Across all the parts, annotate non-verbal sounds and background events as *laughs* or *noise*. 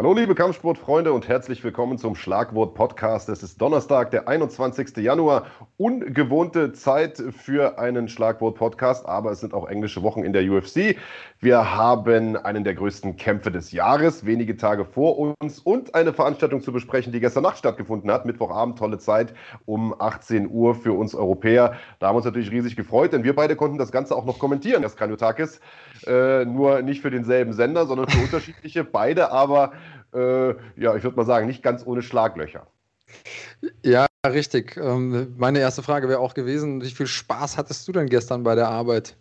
Hallo liebe Kampfsportfreunde und herzlich willkommen zum Schlagwort Podcast. Es ist Donnerstag, der 21. Januar. Ungewohnte Zeit für einen Schlagwort Podcast, aber es sind auch englische Wochen in der UFC. Wir haben einen der größten Kämpfe des Jahres, wenige Tage vor uns und eine Veranstaltung zu besprechen, die gestern Nacht stattgefunden hat. Mittwochabend, tolle Zeit um 18 Uhr für uns Europäer. Da haben wir uns natürlich riesig gefreut, denn wir beide konnten das Ganze auch noch kommentieren, das Kaniotakis. Äh, nur nicht für denselben Sender, sondern für *laughs* unterschiedliche. Beide aber äh, ja, ich würde mal sagen, nicht ganz ohne Schlaglöcher. Ja, richtig. Ähm, meine erste Frage wäre auch gewesen, wie viel Spaß hattest du denn gestern bei der Arbeit?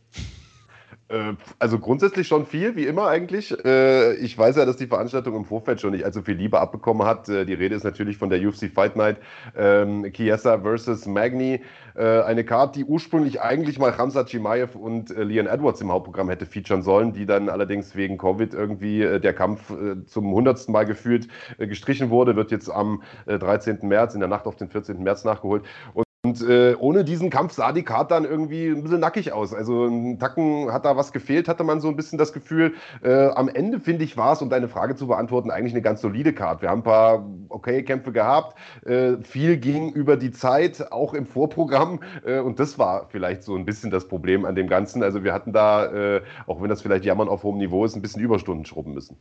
Äh, also grundsätzlich schon viel, wie immer eigentlich. Äh, ich weiß ja, dass die Veranstaltung im Vorfeld schon nicht allzu viel Liebe abbekommen hat. Äh, die Rede ist natürlich von der UFC Fight Night ähm, Chiesa versus Magni. Eine Karte, die ursprünglich eigentlich mal Hamza Chimaev und Leon Edwards im Hauptprogramm hätte featuren sollen, die dann allerdings wegen Covid irgendwie der Kampf zum hundertsten Mal gefühlt gestrichen wurde, wird jetzt am 13. März, in der Nacht auf den 14. März nachgeholt. Und und äh, ohne diesen Kampf sah die Karte dann irgendwie ein bisschen nackig aus. Also ein Tacken hat da was gefehlt, hatte man so ein bisschen das Gefühl. Äh, am Ende, finde ich, war es, um deine Frage zu beantworten, eigentlich eine ganz solide Karte. Wir haben ein paar okay Kämpfe gehabt. Äh, viel ging über die Zeit, auch im Vorprogramm. Äh, und das war vielleicht so ein bisschen das Problem an dem Ganzen. Also wir hatten da, äh, auch wenn das vielleicht Jammern auf hohem Niveau ist, ein bisschen Überstunden schrubben müssen.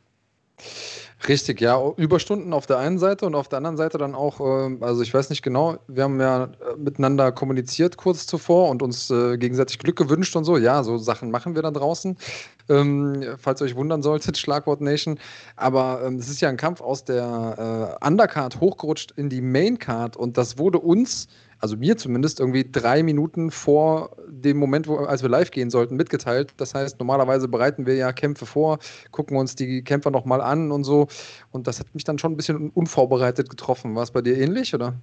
Richtig, ja. Überstunden auf der einen Seite und auf der anderen Seite dann auch, äh, also ich weiß nicht genau, wir haben ja äh, miteinander kommuniziert kurz zuvor und uns äh, gegenseitig Glück gewünscht und so. Ja, so Sachen machen wir da draußen. Ähm, falls ihr euch wundern solltet, *laughs* Schlagwort Nation. Aber ähm, es ist ja ein Kampf aus der Undercard hochgerutscht in die Maincard und das wurde uns also mir zumindest, irgendwie drei Minuten vor dem Moment, wo, als wir live gehen sollten, mitgeteilt. Das heißt, normalerweise bereiten wir ja Kämpfe vor, gucken uns die Kämpfer nochmal an und so. Und das hat mich dann schon ein bisschen unvorbereitet getroffen. War es bei dir ähnlich, oder?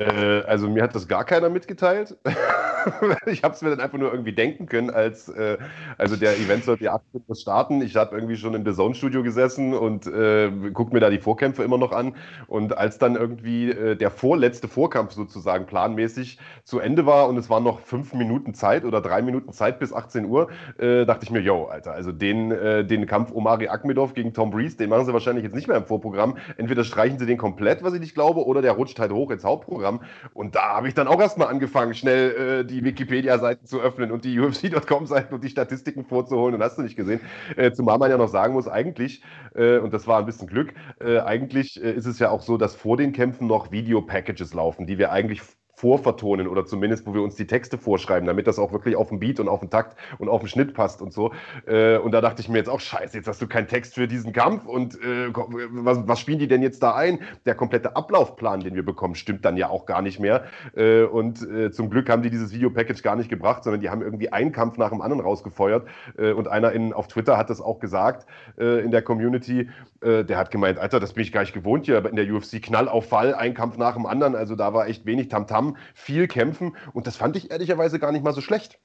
Äh, also mir hat das gar keiner mitgeteilt. *laughs* ich habe es mir dann einfach nur irgendwie denken können, als äh, also der Event sollte ja 8 Uhr starten. Ich habe irgendwie schon im The Zone Studio gesessen und äh, gucke mir da die Vorkämpfe immer noch an. Und als dann irgendwie äh, der vorletzte Vorkampf sozusagen planmäßig zu Ende war und es waren noch fünf Minuten Zeit oder drei Minuten Zeit bis 18 Uhr, äh, dachte ich mir, yo, Alter, also den, äh, den Kampf Omari Akmedov gegen Tom Breeze, den machen sie wahrscheinlich jetzt nicht mehr im Vorprogramm. Entweder streichen sie den komplett, was ich nicht glaube, oder der rutscht halt hoch ins Hauptprogramm. Programm. Und da habe ich dann auch erstmal angefangen, schnell äh, die Wikipedia-Seiten zu öffnen und die *laughs* UFC.com-Seiten und die Statistiken vorzuholen. Und hast du nicht gesehen. Äh, zumal man ja noch sagen muss, eigentlich, äh, und das war ein bisschen Glück, äh, eigentlich äh, ist es ja auch so, dass vor den Kämpfen noch Video-Packages laufen, die wir eigentlich vorvertonen oder zumindest, wo wir uns die Texte vorschreiben, damit das auch wirklich auf den Beat und auf den Takt und auf den Schnitt passt und so. Äh, und da dachte ich mir jetzt auch, scheiße, jetzt hast du keinen Text für diesen Kampf und äh, was, was, spielen die denn jetzt da ein? Der komplette Ablaufplan, den wir bekommen, stimmt dann ja auch gar nicht mehr. Äh, und äh, zum Glück haben die dieses Videopackage gar nicht gebracht, sondern die haben irgendwie einen Kampf nach dem anderen rausgefeuert. Und einer in, auf Twitter hat das auch gesagt in der Community. der hat gemeint, Alter, das bin ich gar nicht gewohnt hier in der UFC. Knall auf Fall, ein Kampf nach dem anderen. Also da war echt wenig Tamtam. -Tam viel kämpfen und das fand ich ehrlicherweise gar nicht mal so schlecht.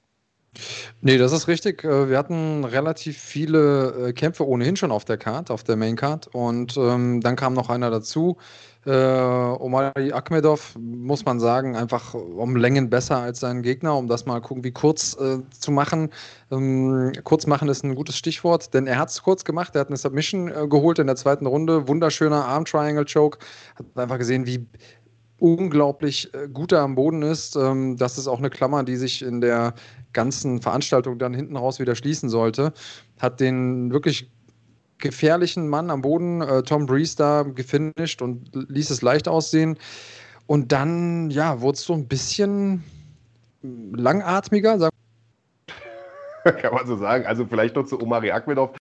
Nee, das ist richtig. Äh, wir hatten relativ viele äh, Kämpfe ohnehin schon auf der Card, auf der Main Card. Und ähm, dann kam noch einer dazu. Äh, Omari Akmedov, muss man sagen, einfach um Längen besser als sein Gegner, um das mal gucken, wie kurz äh, zu machen. Ähm, kurz machen ist ein gutes Stichwort, denn er hat es kurz gemacht. Er hat eine Submission äh, geholt in der zweiten Runde. Wunderschöner Arm Triangle Choke. Hat einfach gesehen, wie unglaublich äh, gut er am Boden ist. Ähm, das ist auch eine Klammer, die sich in der ganzen Veranstaltung dann hinten raus wieder schließen sollte. Hat den wirklich gefährlichen Mann am Boden, äh, Tom Breeze, da gefinisht und ließ es leicht aussehen. Und dann, ja, wurde es so ein bisschen langatmiger. *laughs* Kann man so sagen. Also vielleicht noch zu Omari Akmedov.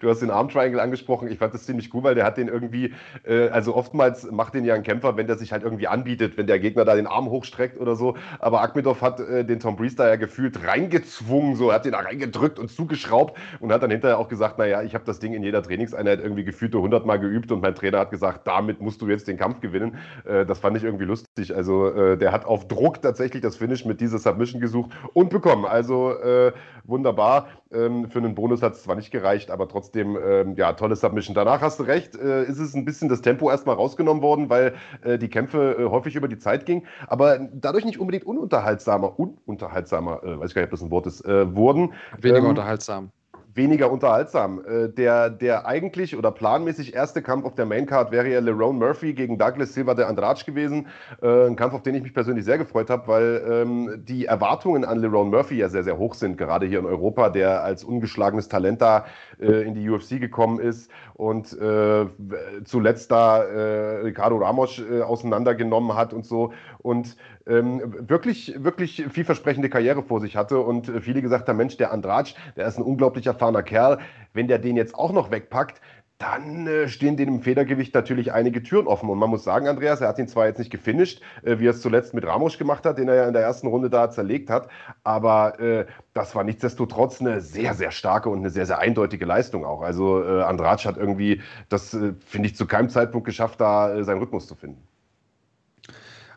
Du hast den Arm Triangle angesprochen. Ich fand das ziemlich cool, weil der hat den irgendwie, äh, also oftmals macht den ja ein Kämpfer, wenn der sich halt irgendwie anbietet, wenn der Gegner da den Arm hochstreckt oder so. Aber Akmedov hat äh, den Tom Breeze da ja gefühlt reingezwungen, so, er hat den da reingedrückt und zugeschraubt und hat dann hinterher auch gesagt, naja, ich habe das Ding in jeder Trainingseinheit irgendwie gefühlt 100 Mal geübt und mein Trainer hat gesagt, damit musst du jetzt den Kampf gewinnen. Äh, das fand ich irgendwie lustig. Also äh, der hat auf Druck tatsächlich das Finish mit dieser Submission gesucht und bekommen. Also äh, wunderbar. Ähm, für einen Bonus hat es zwar nicht gereicht, aber trotzdem, ähm, ja, tolle Submission. Danach hast du recht, äh, ist es ein bisschen das Tempo erstmal rausgenommen worden, weil äh, die Kämpfe äh, häufig über die Zeit gingen, aber dadurch nicht unbedingt ununterhaltsamer, ununterhaltsamer, äh, weiß ich gar nicht, ob das ein Wort ist, äh, wurden. Weniger ähm, unterhaltsam. Weniger unterhaltsam. Äh, der, der eigentlich oder planmäßig erste Kampf auf der Maincard wäre ja Lerone Murphy gegen Douglas Silva de Andrade gewesen. Äh, ein Kampf, auf den ich mich persönlich sehr gefreut habe, weil ähm, die Erwartungen an Lerone Murphy ja sehr, sehr hoch sind, gerade hier in Europa, der als ungeschlagenes Talent da äh, in die UFC gekommen ist und äh, zuletzt da äh, Ricardo Ramos äh, auseinandergenommen hat und so. Und ähm, wirklich, wirklich vielversprechende Karriere vor sich hatte und äh, viele gesagt haben, Mensch, der Andrade, der ist ein unglaublich erfahrener Kerl. Wenn der den jetzt auch noch wegpackt, dann äh, stehen dem im Federgewicht natürlich einige Türen offen. Und man muss sagen, Andreas, er hat ihn zwar jetzt nicht gefinisht, äh, wie er es zuletzt mit Ramos gemacht hat, den er ja in der ersten Runde da zerlegt hat, aber äh, das war nichtsdestotrotz eine sehr, sehr starke und eine sehr, sehr eindeutige Leistung auch. Also äh, Andrade hat irgendwie das, äh, finde ich, zu keinem Zeitpunkt geschafft, da äh, seinen Rhythmus zu finden.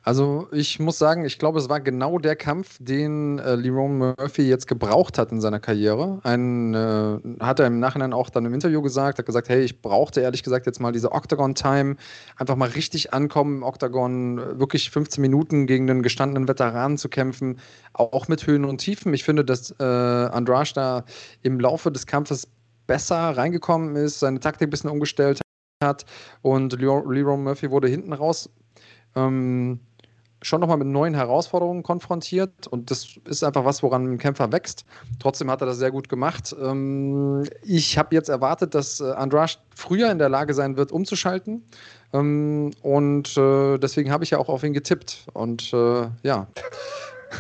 Also ich muss sagen, ich glaube, es war genau der Kampf, den äh, Lerone Murphy jetzt gebraucht hat in seiner Karriere. Ein, äh, hat er im Nachhinein auch dann im Interview gesagt, hat gesagt, hey, ich brauchte ehrlich gesagt jetzt mal diese Octagon-Time, einfach mal richtig ankommen im Octagon, wirklich 15 Minuten gegen einen gestandenen Veteranen zu kämpfen, auch mit Höhen und Tiefen. Ich finde, dass äh, Andrade da im Laufe des Kampfes besser reingekommen ist, seine Taktik ein bisschen umgestellt hat und Leroy Murphy wurde hinten raus ähm, schon nochmal mit neuen Herausforderungen konfrontiert und das ist einfach was, woran ein Kämpfer wächst. Trotzdem hat er das sehr gut gemacht. Ähm, ich habe jetzt erwartet, dass äh, Andrasch früher in der Lage sein wird, umzuschalten ähm, und äh, deswegen habe ich ja auch auf ihn getippt und äh, ja. *laughs*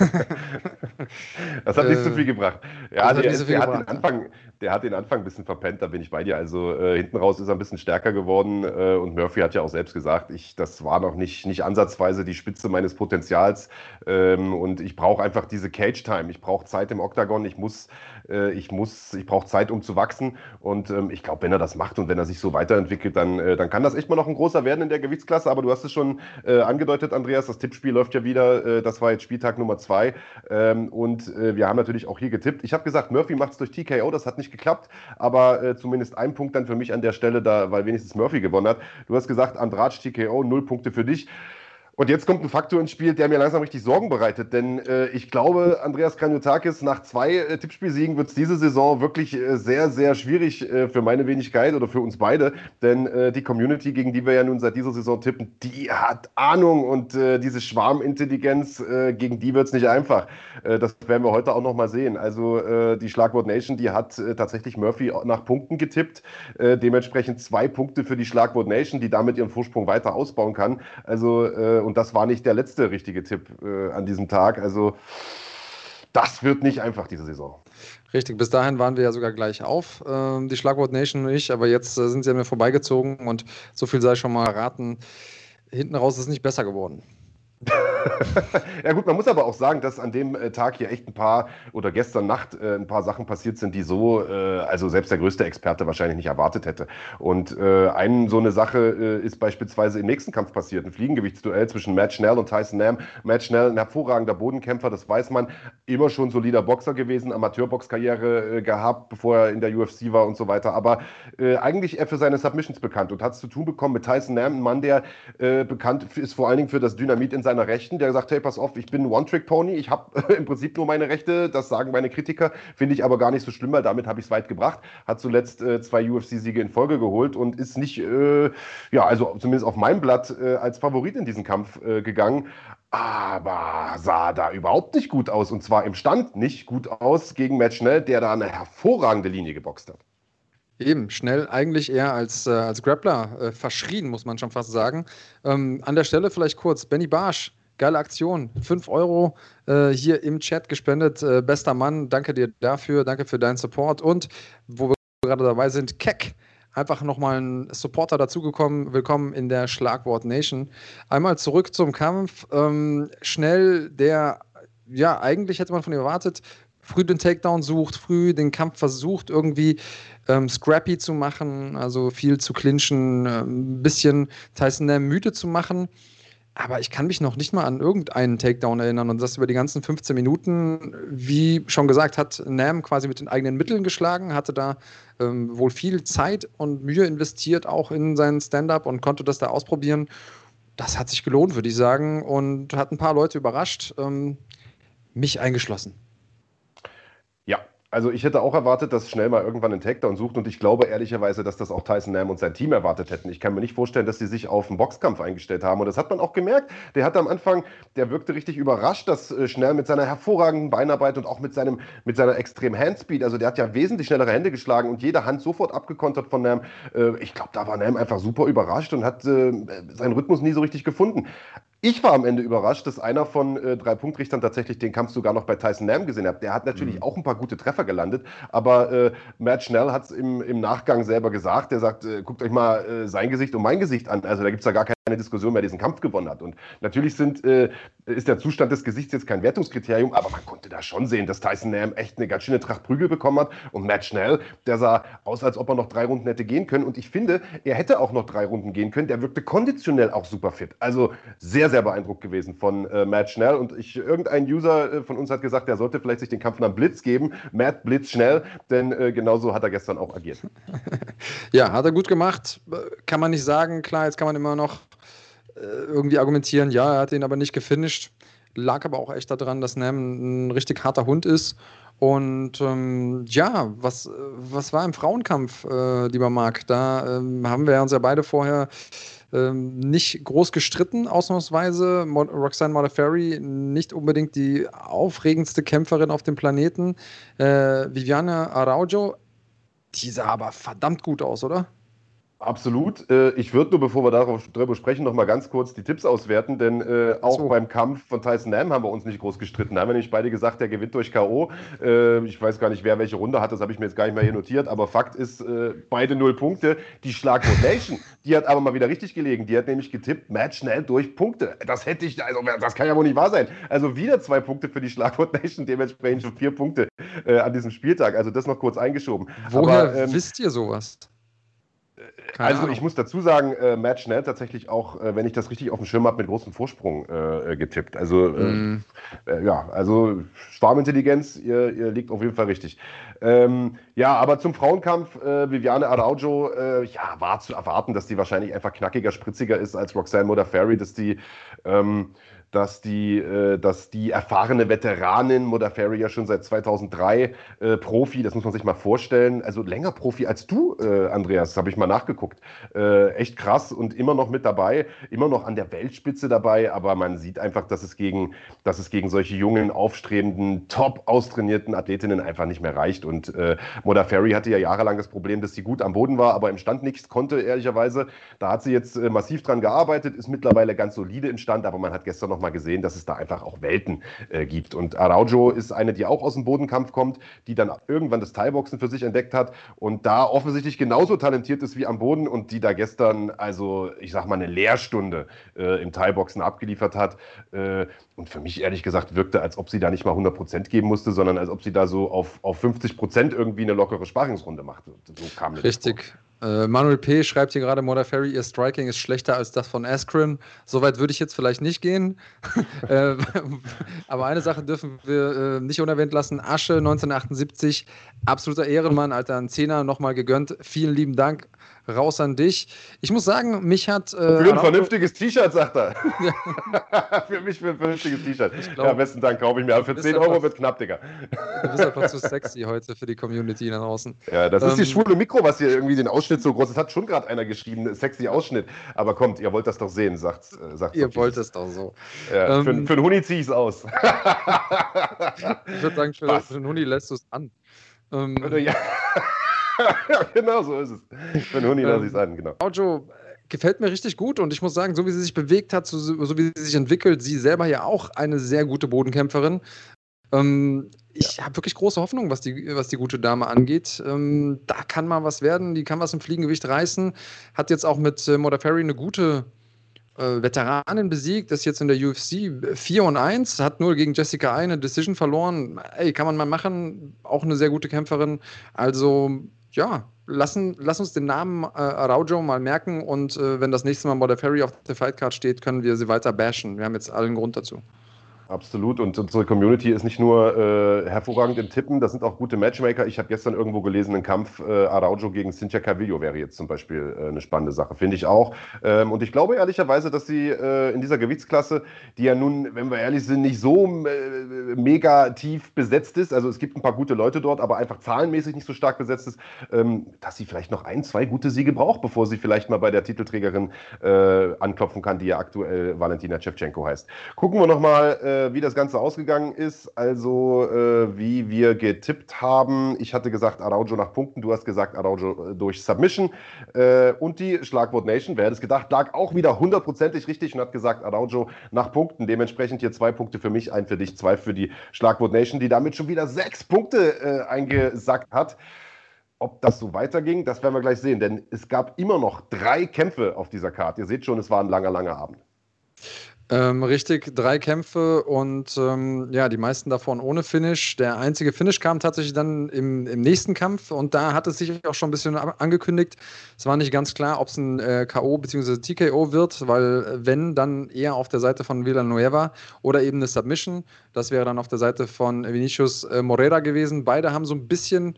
das hat nicht so viel gebracht. Ja, der, so viel der, gebracht, hat den Anfang, der hat den Anfang ein bisschen verpennt, da bin ich bei dir. Also äh, hinten raus ist er ein bisschen stärker geworden äh, und Murphy hat ja auch selbst gesagt, ich, das war noch nicht, nicht ansatzweise die Spitze meines Potenzials ähm, und ich brauche einfach diese Cage-Time. Ich brauche Zeit im Oktagon, ich muss, äh, ich muss, ich brauche Zeit, um zu wachsen und ähm, ich glaube, wenn er das macht und wenn er sich so weiterentwickelt, dann, äh, dann kann das echt mal noch ein großer werden in der Gewichtsklasse. Aber du hast es schon äh, angedeutet, Andreas, das Tippspiel läuft ja wieder. Äh, das war jetzt Spieltag Nummer zwei ähm, und wir haben natürlich auch hier getippt. Ich habe gesagt, Murphy macht es durch TKO, das hat nicht geklappt, aber äh, zumindest ein Punkt dann für mich an der Stelle, da, weil wenigstens Murphy gewonnen hat. Du hast gesagt, Andrade TKO, null Punkte für dich. Und jetzt kommt ein Faktor ins Spiel, der mir langsam richtig Sorgen bereitet. Denn äh, ich glaube, Andreas Kanyotakis, nach zwei äh, Tippspielsiegen wird es diese Saison wirklich äh, sehr, sehr schwierig äh, für meine Wenigkeit oder für uns beide. Denn äh, die Community, gegen die wir ja nun seit dieser Saison tippen, die hat Ahnung und äh, diese Schwarmintelligenz, gegen die wird es nicht einfach. das werden wir heute auch noch mal sehen. Also die Schlagwort Nation, die hat tatsächlich Murphy nach Punkten getippt. dementsprechend zwei Punkte für die Schlagwort Nation, die damit ihren Vorsprung weiter ausbauen kann. Also und das war nicht der letzte richtige Tipp äh, an diesem Tag. Also das wird nicht einfach diese Saison. Richtig, bis dahin waren wir ja sogar gleich auf, äh, die Schlagwort Nation und ich, aber jetzt äh, sind sie an mir vorbeigezogen und so viel sei schon mal erraten. Hinten raus ist nicht besser geworden. *laughs* ja gut, man muss aber auch sagen, dass an dem äh, Tag hier echt ein paar oder gestern Nacht äh, ein paar Sachen passiert sind, die so, äh, also selbst der größte Experte wahrscheinlich nicht erwartet hätte. Und äh, ein, so eine Sache äh, ist beispielsweise im nächsten Kampf passiert, ein Fliegengewichtsduell zwischen Matt Schnell und Tyson Nam. Matt Schnell, ein hervorragender Bodenkämpfer, das weiß man, immer schon solider Boxer gewesen, Amateurboxkarriere äh, gehabt, bevor er in der UFC war und so weiter. Aber eigentlich er für seine Submissions bekannt und hat es zu tun bekommen mit Tyson Nam, ein Mann, der bekannt ist vor allen Dingen für das Dynamit in seiner Rechten, der gesagt, hey, pass auf, ich bin ein One-Trick-Pony, ich habe im Prinzip nur meine Rechte, das sagen meine Kritiker, finde ich aber gar nicht so schlimm, weil damit habe ich es weit gebracht, hat zuletzt äh, zwei UFC-Siege in Folge geholt und ist nicht, äh, ja, also zumindest auf meinem Blatt äh, als Favorit in diesen Kampf äh, gegangen, aber sah da überhaupt nicht gut aus und zwar im Stand nicht gut aus gegen Matt Schnell, der da eine hervorragende Linie geboxt hat. Eben, schnell eigentlich eher als, äh, als Grappler äh, verschrien, muss man schon fast sagen. Ähm, an der Stelle vielleicht kurz, Benny Barsch, geile Aktion, 5 Euro äh, hier im Chat gespendet, äh, bester Mann, danke dir dafür, danke für deinen Support. Und wo wir gerade dabei sind, Keck, einfach nochmal ein Supporter dazugekommen, willkommen in der Schlagwort Nation. Einmal zurück zum Kampf, ähm, schnell der ja, eigentlich hätte man von ihm erwartet, früh den Takedown sucht, früh den Kampf versucht, irgendwie ähm, scrappy zu machen, also viel zu clinchen, äh, ein bisschen Tyson Nam müde zu machen. Aber ich kann mich noch nicht mal an irgendeinen Takedown erinnern und das über die ganzen 15 Minuten. Wie schon gesagt, hat Nam quasi mit den eigenen Mitteln geschlagen, hatte da ähm, wohl viel Zeit und Mühe investiert, auch in seinen Stand-up und konnte das da ausprobieren. Das hat sich gelohnt, würde ich sagen, und hat ein paar Leute überrascht, ähm, mich eingeschlossen. Also ich hätte auch erwartet, dass schnell mal irgendwann einen Takedown sucht und ich glaube ehrlicherweise, dass das auch Tyson Nam und sein Team erwartet hätten. Ich kann mir nicht vorstellen, dass sie sich auf einen Boxkampf eingestellt haben und das hat man auch gemerkt. Der hatte am Anfang, der wirkte richtig überrascht, dass äh, schnell mit seiner hervorragenden Beinarbeit und auch mit, seinem, mit seiner extremen Handspeed, also der hat ja wesentlich schnellere Hände geschlagen und jede Hand sofort abgekontert von Nam. Äh, ich glaube, da war Nam einfach super überrascht und hat äh, seinen Rhythmus nie so richtig gefunden. Ich war am Ende überrascht, dass einer von äh, drei Punktrichtern tatsächlich den Kampf sogar noch bei Tyson Nam gesehen hat. Der hat natürlich mhm. auch ein paar gute Treffer gelandet, aber äh, Matt Schnell hat es im, im Nachgang selber gesagt. Der sagt, äh, guckt euch mal äh, sein Gesicht und mein Gesicht an. Also da gibt es ja gar keine Diskussion, wer diesen Kampf gewonnen hat. Und natürlich sind, äh, ist der Zustand des Gesichts jetzt kein Wertungskriterium, aber man konnte da schon sehen, dass Tyson Nam echt eine ganz schöne Tracht Prügel bekommen hat. Und Matt Schnell, der sah aus, als ob er noch drei Runden hätte gehen können. Und ich finde, er hätte auch noch drei Runden gehen können. Der wirkte konditionell auch super fit. Also sehr, sehr beeindruckt gewesen von äh, Matt Schnell. Und ich, irgendein User äh, von uns hat gesagt, er sollte vielleicht sich den Kampf nach Blitz geben. Matt Blitz Schnell, denn äh, genauso hat er gestern auch agiert. *laughs* ja, hat er gut gemacht. Kann man nicht sagen. Klar, jetzt kann man immer noch äh, irgendwie argumentieren, ja, er hat ihn aber nicht gefinisht. Lag aber auch echt daran, dass Nam ein richtig harter Hund ist. Und ähm, ja, was, was war im Frauenkampf, äh, lieber Marc? Da ähm, haben wir uns ja beide vorher ähm, nicht groß gestritten, ausnahmsweise. Mo Roxanne Modafferi, nicht unbedingt die aufregendste Kämpferin auf dem Planeten. Äh, Viviane Araujo, die sah aber verdammt gut aus, oder? Absolut. Äh, ich würde nur, bevor wir darüber sprechen, noch mal ganz kurz die Tipps auswerten, denn äh, auch so. beim Kampf von Tyson Nam haben wir uns nicht groß gestritten. Da haben wir nämlich beide gesagt, der gewinnt durch K.O. Äh, ich weiß gar nicht, wer welche Runde hat, das habe ich mir jetzt gar nicht mehr hier notiert, aber Fakt ist, äh, beide null Punkte. Die Schlagwort Nation, die hat aber mal wieder richtig gelegen. Die hat nämlich getippt, Match schnell durch Punkte. Das hätte ich, also das kann ja wohl nicht wahr sein. Also wieder zwei Punkte für die Schlagwort Nation, dementsprechend schon vier Punkte an diesem Spieltag. Also das noch kurz eingeschoben. Woher aber, ähm, wisst ihr sowas? Keine also Ahnung. ich muss dazu sagen, äh, Matt Schnell tatsächlich auch, äh, wenn ich das richtig auf dem Schirm habe, mit großem Vorsprung äh, äh getippt. Also mm. ja, also Schwarmintelligenz, ihr, ihr, liegt auf jeden Fall richtig. Ähm, ja, aber zum Frauenkampf, Viviane Araujo, ja, war zu erwarten, dass die wahrscheinlich einfach knackiger, spritziger ist als Roxanne Modafferi, dass die ähm, dass die, äh, dass die erfahrene Veteranin, Modafferi ja schon seit 2003 äh, Profi, das muss man sich mal vorstellen, also länger Profi als du, äh, Andreas, habe ich mal nachgeguckt. Äh, echt krass und immer noch mit dabei, immer noch an der Weltspitze dabei, aber man sieht einfach, dass es gegen, dass es gegen solche jungen, aufstrebenden, top austrainierten Athletinnen einfach nicht mehr reicht. Und äh, Modafferi hatte ja jahrelang das Problem, dass sie gut am Boden war, aber im Stand nichts konnte, ehrlicherweise. Da hat sie jetzt äh, massiv dran gearbeitet, ist mittlerweile ganz solide im Stand, aber man hat gestern noch mal gesehen, dass es da einfach auch Welten äh, gibt. Und Araujo ist eine, die auch aus dem Bodenkampf kommt, die dann irgendwann das Thai-Boxen für sich entdeckt hat und da offensichtlich genauso talentiert ist wie am Boden und die da gestern, also ich sag mal, eine Lehrstunde äh, im Thai-Boxen abgeliefert hat. Äh, und für mich ehrlich gesagt wirkte, als ob sie da nicht mal 100% geben musste, sondern als ob sie da so auf, auf 50% irgendwie eine lockere Sparingsrunde macht. So kam Richtig. Äh, Manuel P. schreibt hier gerade, Modafferi, ihr Striking ist schlechter als das von Askren. Soweit würde ich jetzt vielleicht nicht gehen. *laughs* äh, aber eine Sache dürfen wir äh, nicht unerwähnt lassen. Asche 1978, absoluter Ehrenmann, Alter, ein Zehner nochmal gegönnt. Vielen lieben Dank raus an dich. Ich muss sagen, mich hat. Äh, für ein vernünftiges T-Shirt, sagt er. Ja. *laughs* für mich für ein vernünftiges T-Shirt. Ja, besten Dank, kaufe ich mir. Aber für 10 Euro wird knapp, Digga. Du bist einfach zu sexy heute für die Community da draußen. Ja, das ähm, ist die ähm, schwule Mikro, was hier irgendwie den Ausschnitt so groß ist. Hat schon gerade einer geschrieben, sexy Ausschnitt. Aber kommt, ihr wollt das doch sehen, sagt, äh, sagt Ihr wollt es doch so. Ja, ähm, für, für einen Huni ziehe *laughs* ich es aus. ich würde sagen, für, für einen Huni lässt du es an. Ähm, ja. Genau so ist es. Für einen Huni lasse ich es an, genau. Aujo gefällt mir richtig gut und ich muss sagen, so wie sie sich bewegt hat, so, so wie sie sich entwickelt, sie selber ja auch eine sehr gute Bodenkämpferin. Ähm, ich ja. habe wirklich große Hoffnung, was die, was die gute Dame angeht. Ähm, da kann mal was werden, die kann was im Fliegengewicht reißen. Hat jetzt auch mit äh, Modafferi eine gute äh, Veteranin besiegt, ist jetzt in der UFC 4 und 1, hat nur gegen Jessica eine Decision verloren. Ey, kann man mal machen, auch eine sehr gute Kämpferin. Also, ja, lassen, lass uns den Namen äh, Araujo mal merken und äh, wenn das nächste Mal Border Ferry auf der Fightcard steht, können wir sie weiter bashen. Wir haben jetzt allen Grund dazu. Absolut. Und unsere Community ist nicht nur äh, hervorragend im Tippen, das sind auch gute Matchmaker. Ich habe gestern irgendwo gelesen, ein Kampf äh, Araujo gegen Cynthia Cavillo wäre jetzt zum Beispiel äh, eine spannende Sache, finde ich auch. Ähm, und ich glaube ehrlicherweise, dass sie äh, in dieser Gewichtsklasse, die ja nun, wenn wir ehrlich sind, nicht so äh, mega tief besetzt ist, also es gibt ein paar gute Leute dort, aber einfach zahlenmäßig nicht so stark besetzt ist, ähm, dass sie vielleicht noch ein, zwei gute Siege braucht, bevor sie vielleicht mal bei der Titelträgerin äh, anklopfen kann, die ja aktuell Valentina Shevchenko heißt. Gucken wir nochmal äh, wie das Ganze ausgegangen ist. Also, äh, wie wir getippt haben. Ich hatte gesagt Araujo nach Punkten, du hast gesagt Araujo äh, durch Submission. Äh, und die Schlagwort Nation, wer hätte es gedacht, lag auch wieder hundertprozentig richtig und hat gesagt Araujo nach Punkten. Dementsprechend hier zwei Punkte für mich, ein für dich, zwei für die Schlagwort Nation, die damit schon wieder sechs Punkte äh, eingesackt hat. Ob das so weiterging, das werden wir gleich sehen, denn es gab immer noch drei Kämpfe auf dieser Karte. Ihr seht schon, es war ein langer, langer Abend. Ähm, richtig, drei Kämpfe und ähm, ja, die meisten davon ohne Finish. Der einzige Finish kam tatsächlich dann im, im nächsten Kampf und da hat es sich auch schon ein bisschen angekündigt. Es war nicht ganz klar, ob es ein äh, K.O. bzw. TKO wird, weil äh, wenn, dann eher auf der Seite von Villanueva oder eben eine Submission. Das wäre dann auf der Seite von Vinicius äh, Morera gewesen. Beide haben so ein bisschen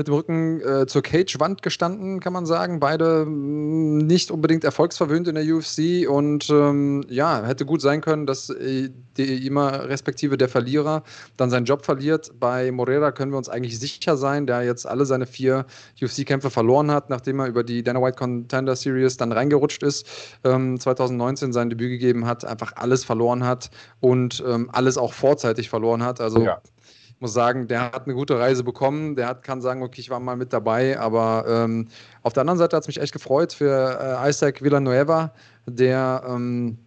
mit dem Rücken äh, zur Cage-Wand gestanden, kann man sagen. Beide mh, mm, nicht unbedingt erfolgsverwöhnt in der UFC und ähm, ja, hätte gut sein können, dass äh, die, immer respektive der Verlierer dann seinen Job verliert. Bei Morera können wir uns eigentlich sicher sein, der jetzt alle seine vier UFC-Kämpfe verloren hat, nachdem er über die Dana White Contender Series dann reingerutscht ist, ähm, 2019 sein Debüt gegeben hat, einfach alles verloren hat und ähm, alles auch vorzeitig verloren hat. Also ja muss sagen, der hat eine gute Reise bekommen. Der hat, kann sagen, okay, ich war mal mit dabei. Aber ähm, auf der anderen Seite hat es mich echt gefreut für äh, Isaac Villanueva, der ähm,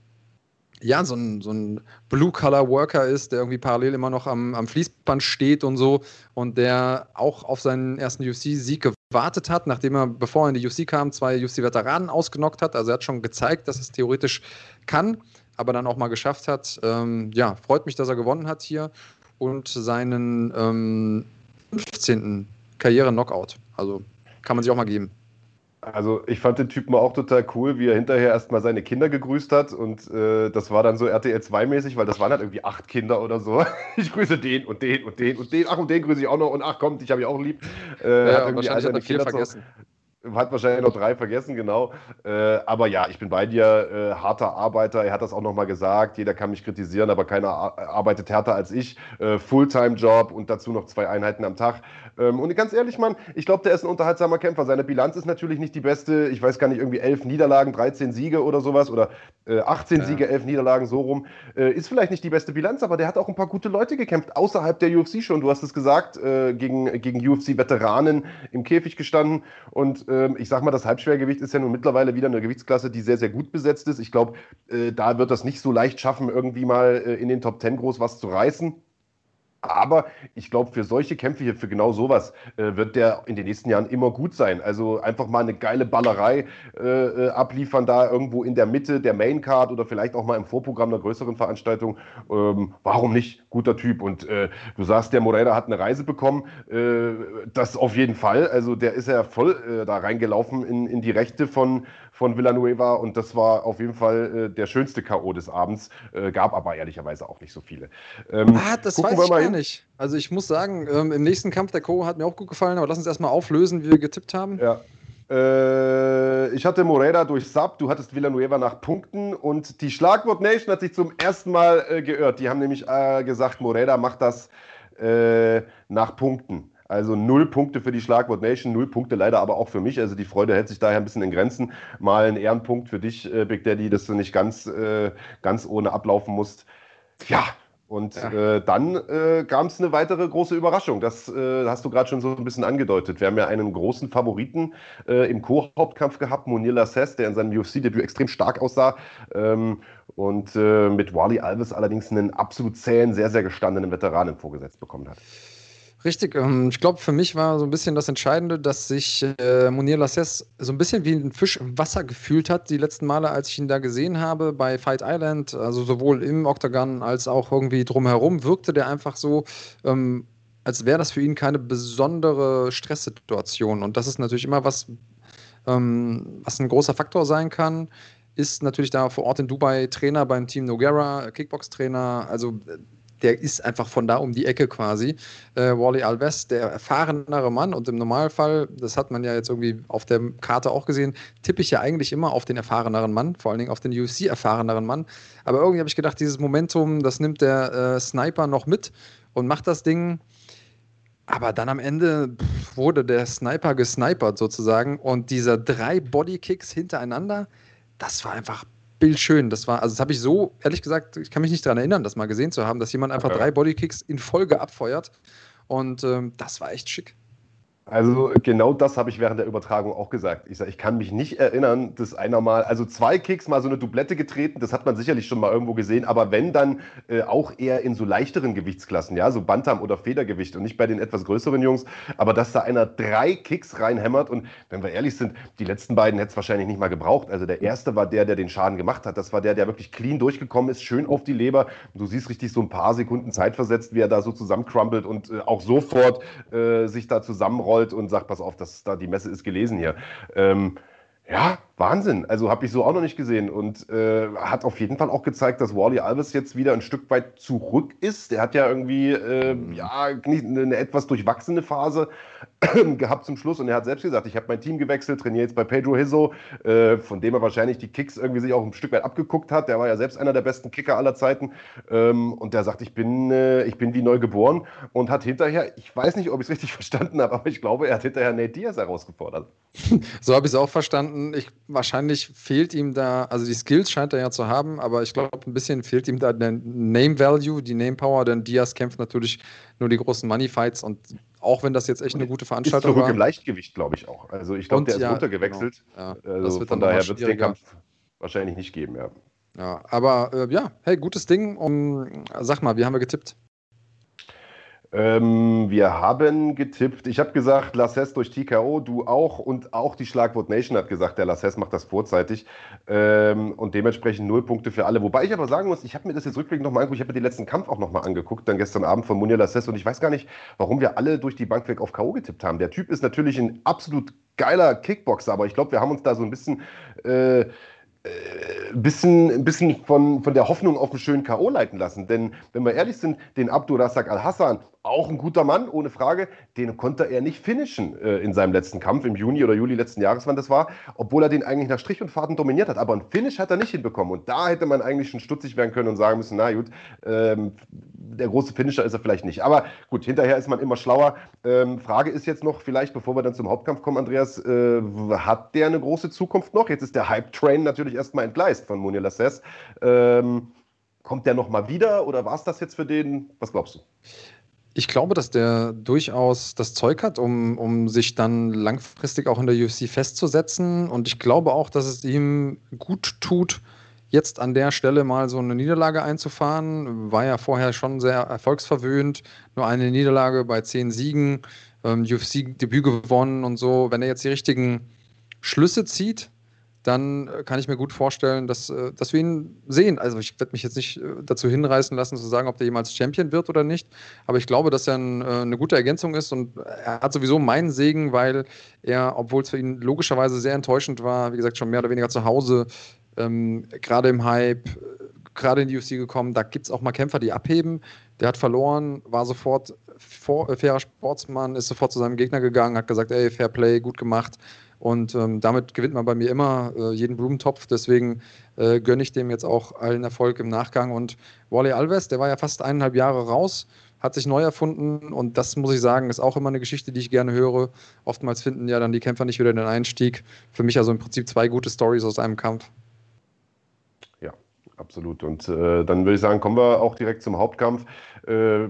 ja so ein, so ein Blue-Color-Worker ist, der irgendwie parallel immer noch am, am Fließband steht und so und der auch auf seinen ersten UFC-Sieg gewartet hat, nachdem er, bevor er in die UFC kam, zwei UFC-Veteranen ausgenockt hat. Also er hat schon gezeigt, dass es theoretisch kann, aber dann auch mal geschafft hat. Ähm, ja, freut mich, dass er gewonnen hat hier und seinen ähm, 15. Karriere-Knockout. Also kann man sich auch mal geben. Also ich fand den Typen auch total cool, wie er hinterher erstmal seine Kinder gegrüßt hat und äh, das war dann so RTL 2-mäßig, weil das waren halt irgendwie acht Kinder oder so. *laughs* Ich grüße den und den und den und den, ach und den grüße ich auch noch und ach komm, dich habe ich auch lieb. Äh, ja, hat irgendwie all seine Kinder vergessen. Hat wahrscheinlich noch drei vergessen, genau. Äh, aber ja, ich bin bei dir, äh, harter Arbeiter. Er hat das auch nochmal gesagt. Jeder kann mich kritisieren, aber keiner arbeitet härter als ich. Äh, Fulltime-Job und dazu noch zwei Einheiten am Tag. Ähm, und ganz ehrlich, Mann, ich glaube, der ist ein unterhaltsamer Kämpfer. Seine Bilanz ist natürlich nicht die beste. Ich weiß gar nicht, irgendwie elf Niederlagen, 13 Siege oder sowas. Oder 18 äh, ja. Siege, elf Niederlagen, so rum. Äh, ist vielleicht nicht die beste Bilanz, aber der hat auch ein paar gute Leute gekämpft, außerhalb der UFC schon. Du hast es gesagt, äh, gegen, gegen UFC-Veteranen im Käfig gestanden. Und ähm, ich sag mal, das Halbschwergewicht ist ja nun mittlerweile wieder eine Gewichtsklasse, die sehr, sehr gut besetzt ist. Ich glaube, da wird das nicht so leicht schaffen, irgendwie mal in den Top 10 groß was zu reißen. Aber ich glaube, für solche Kämpfe hier, für genau sowas, äh, wird der in den nächsten Jahren immer gut sein. Also einfach mal eine geile Ballerei äh, äh abliefern, da irgendwo in der Mitte der Maincard oder vielleicht auch mal im Vorprogramm einer größeren Veranstaltung. Ähm, warum nicht? Guter Typ. Und äh, du sagst, der Moreira hat eine Reise bekommen. Äh, das auf jeden Fall. Also der ist ja voll äh, da reingelaufen in, in die Rechte von, von Villanueva und das war auf jeden Fall der schönste K.O. des Abends. gab aber ehrlicherweise auch nicht so viele. Ähm, ah, das weiß ich gar nicht. Also ich muss sagen, ähm, im nächsten Kampf der Co. hat mir auch gut gefallen, aber lass uns erstmal auflösen, wie wir getippt haben. Ja. Äh, ich hatte Moreira durch Sub, du hattest Villanueva nach Punkten und die Schlagwort Nation hat sich zum ersten Mal äh, geirrt. Die haben nämlich äh, gesagt, Moreira macht das äh, nach Punkten. Also null Punkte für die Schlagwort Nation, null Punkte leider aber auch für mich. Also die Freude hält sich daher ein bisschen in Grenzen. Mal ein Ehrenpunkt für dich, äh, Big Daddy, dass du nicht ganz, äh, ganz ohne ablaufen musst. Ja, und ja. äh, dann äh, gab es eine weitere große Überraschung. Das äh, hast du gerade schon so ein bisschen angedeutet. Wir haben ja einen großen Favoriten äh, im Co-Hauptkampf gehabt, Munir Lasses, der in seinem UFC-Debüt extrem stark aussah. Ähm, und äh, mit Wally Alves allerdings einen absolut zähen, sehr, sehr gestandenen Veteranen vorgesetzt bekommen hat. Richtig, ähm, ich glaube, für mich war so ein bisschen das Entscheidende, dass sich äh, Munir Lasses so ein bisschen wie ein Fisch im Wasser gefühlt hat, die letzten Male, als ich ihn da gesehen habe bei Fight Island, also sowohl im Octagon als auch irgendwie drumherum, wirkte der einfach so, ähm, als wäre das für ihn keine besondere Stresssituation. Und das ist natürlich immer was, ähm, was ein großer Faktor sein kann ist natürlich da vor Ort in Dubai Trainer beim Team Noguera, Kickbox-Trainer. Also der ist einfach von da um die Ecke quasi. Äh, Wally Alves, der erfahrenere Mann und im Normalfall, das hat man ja jetzt irgendwie auf der Karte auch gesehen, tippe ich ja eigentlich immer auf den erfahreneren Mann, vor allen Dingen auf den UFC-erfahreneren Mann. Aber irgendwie habe ich gedacht, dieses Momentum, das nimmt der äh, Sniper noch mit und macht das Ding. Aber dann am Ende wurde der Sniper gesnipert sozusagen und dieser drei Bodykicks hintereinander, das war einfach bildschön. Das war, also das habe ich so, ehrlich gesagt, ich kann mich nicht daran erinnern, das mal gesehen zu haben, dass jemand einfach okay. drei Bodykicks in Folge abfeuert. Und ähm, das war echt schick. Also genau das habe ich während der Übertragung auch gesagt. Ich sage, ich kann mich nicht erinnern, dass einer mal, also zwei Kicks mal so eine Doublette getreten, das hat man sicherlich schon mal irgendwo gesehen, aber wenn dann äh, auch eher in so leichteren Gewichtsklassen, ja, so Bantam oder Federgewicht und nicht bei den etwas größeren Jungs, aber dass da einer drei Kicks reinhämmert und wenn wir ehrlich sind, die letzten beiden hätte es wahrscheinlich nicht mal gebraucht. Also der erste war der, der den Schaden gemacht hat. Das war der, der wirklich clean durchgekommen ist, schön auf die Leber. Du siehst richtig so ein paar Sekunden Zeit versetzt, wie er da so zusammencrumpelt und äh, auch sofort äh, sich da zusammenrollt rollt und sagt, pass auf, dass da die Messe ist gelesen hier. Ähm, ja, Wahnsinn. Also habe ich so auch noch nicht gesehen und äh, hat auf jeden Fall auch gezeigt, dass Wally Alves jetzt wieder ein Stück weit zurück ist. Der hat ja irgendwie äh, ja, eine etwas durchwachsene Phase *clears throat* gehabt zum Schluss und er hat selbst gesagt, ich habe mein Team gewechselt, trainiere jetzt bei Pedro Hizzo, äh, von dem er wahrscheinlich die Kicks irgendwie sich auch ein Stück weit abgeguckt hat. Der war ja selbst einer der besten Kicker aller Zeiten ähm, und der sagt, ich bin, äh, ich bin wie neu geboren und hat hinterher, ich weiß nicht, ob ich es richtig *laughs* verstanden habe, aber ich glaube, er hat hinterher Nate Diaz herausgefordert. *laughs* so habe ich es auch verstanden. Ich wahrscheinlich fehlt ihm da, also die Skills scheint er ja zu haben, aber ich glaube, ein bisschen fehlt ihm da der Name Value, die Name Power, denn Diaz kämpft natürlich nur die großen Money Fights und auch wenn das jetzt echt eine gute Veranstaltung ist zurück war. im Leichtgewicht, glaube ich auch. Also ich glaube, der ist ja, runtergewechselt. Genau. Ja, also von daher wird es den Kampf wahrscheinlich nicht geben, ja. Ja, aber äh, ja, hey, gutes Ding. Um, sag mal, wie haben wir getippt? Ähm, wir haben getippt. Ich habe gesagt, Lasses durch TKO, du auch und auch die Schlagwort Nation hat gesagt, der Lasses macht das vorzeitig ähm, und dementsprechend null Punkte für alle. Wobei ich aber sagen muss, ich habe mir das jetzt rückblickend nochmal angeguckt, ich habe mir den letzten Kampf auch nochmal angeguckt, dann gestern Abend von Munir Lasses und ich weiß gar nicht, warum wir alle durch die Bank weg auf K.O. getippt haben. Der Typ ist natürlich ein absolut geiler Kickboxer, aber ich glaube, wir haben uns da so ein bisschen äh, ein bisschen, bisschen von, von der Hoffnung auf einen schönen K.O. leiten lassen. Denn wenn wir ehrlich sind, den Abdurrazak Al-Hassan, auch ein guter Mann, ohne Frage, den konnte er nicht finishen äh, in seinem letzten Kampf im Juni oder Juli letzten Jahres, wann das war, obwohl er den eigentlich nach Strich und Faden dominiert hat. Aber ein Finish hat er nicht hinbekommen. Und da hätte man eigentlich schon stutzig werden können und sagen müssen, na gut, ähm, der große Finisher ist er vielleicht nicht. Aber gut, hinterher ist man immer schlauer. Ähm, Frage ist jetzt noch, vielleicht bevor wir dann zum Hauptkampf kommen, Andreas, äh, hat der eine große Zukunft noch? Jetzt ist der Hype-Train natürlich erstmal entgleist von Munir Lasses. Ähm, kommt der nochmal wieder oder war es das jetzt für den? Was glaubst du? Ich glaube, dass der durchaus das Zeug hat, um, um sich dann langfristig auch in der UFC festzusetzen. Und ich glaube auch, dass es ihm gut tut, jetzt an der Stelle mal so eine Niederlage einzufahren. War ja vorher schon sehr erfolgsverwöhnt. Nur eine Niederlage bei zehn Siegen, ähm, UFC-Debüt gewonnen und so. Wenn er jetzt die richtigen Schlüsse zieht, dann äh, kann ich mir gut vorstellen, dass, äh, dass wir ihn sehen. Also ich werde mich jetzt nicht äh, dazu hinreißen lassen, zu sagen, ob der jemals Champion wird oder nicht. Aber ich glaube, dass er ein, eine gute Ergänzung ist und er hat sowieso meinen Segen, weil er, obwohl es für ihn logischerweise sehr enttäuschend war, wie gesagt, schon mehr oder weniger zu Hause, ähm, gerade im Hype, gerade in die UFC gekommen, da gibt es auch mal Kämpfer, die abheben. Der hat verloren, war sofort vor, äh, fairer Sportsmann, ist sofort zu seinem Gegner gegangen, hat gesagt, ey, Fair Play, gut gemacht. Und ähm, damit gewinnt man bei mir immer äh, jeden Blumentopf. Deswegen äh, gönne ich dem jetzt auch allen Erfolg im Nachgang. Und Wally Alves, der war ja fast eineinhalb Jahre raus, hat sich neu erfunden. Und das muss ich sagen, ist auch immer eine Geschichte, die ich gerne höre. Oftmals finden ja dann die Kämpfer nicht wieder den Einstieg. Für mich also im Prinzip zwei gute Stories aus einem Kampf. Absolut. Und äh, dann würde ich sagen, kommen wir auch direkt zum Hauptkampf. Äh,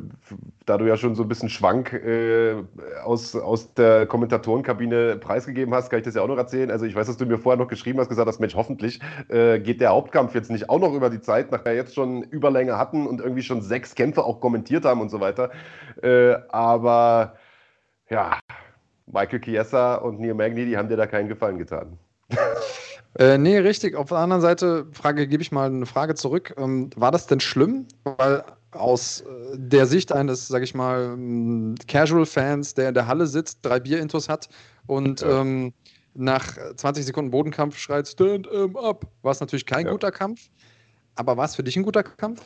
da du ja schon so ein bisschen Schwank äh, aus, aus der Kommentatorenkabine preisgegeben hast, kann ich das ja auch noch erzählen. Also ich weiß, dass du mir vorher noch geschrieben hast, gesagt hast, Mensch, hoffentlich äh, geht der Hauptkampf jetzt nicht auch noch über die Zeit, nachdem wir jetzt schon Überlänge hatten und irgendwie schon sechs Kämpfe auch kommentiert haben und so weiter. Äh, aber ja, Michael Chiesa und Neil Magny, die haben dir da keinen Gefallen getan. *laughs* Äh, nee, richtig. Auf der anderen Seite Frage, gebe ich mal eine Frage zurück. Ähm, war das denn schlimm? Weil aus äh, der Sicht eines, sag ich mal, Casual-Fans, der in der Halle sitzt, drei Bier-Intos hat und ja. ähm, nach 20 Sekunden Bodenkampf schreit Stand him up. War es natürlich kein ja. guter Kampf. Aber war es für dich ein guter Kampf?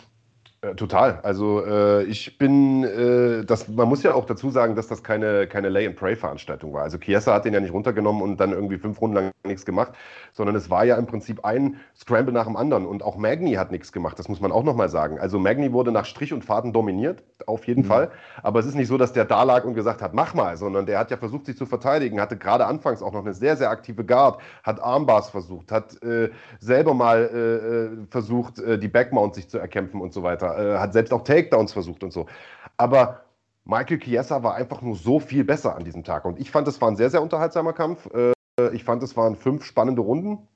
Äh, total. Also äh, ich bin, äh, das, man muss ja auch dazu sagen, dass das keine, keine Lay-and-Pray-Veranstaltung war. Also Chiesa hat den ja nicht runtergenommen und dann irgendwie fünf Runden lang nichts gemacht, sondern es war ja im Prinzip ein Scramble nach dem anderen und auch Magni hat nichts gemacht, das muss man auch nochmal sagen. Also Magni wurde nach Strich und Faden dominiert, auf jeden mhm. Fall, aber es ist nicht so, dass der da lag und gesagt hat, mach mal, sondern der hat ja versucht, sich zu verteidigen, hatte gerade anfangs auch noch eine sehr, sehr aktive Guard, hat Armbars versucht, hat äh, selber mal äh, äh versucht, die Backmount sich zu erkämpfen und so weiter äh, hat selbst auch Takedowns versucht und so. Aber Michael Chiesa war einfach nur so viel besser an diesem Tag. Und ich fand, es war ein sehr, sehr unterhaltsamer Kampf. Äh, ich fand, es waren fünf spannende Runden.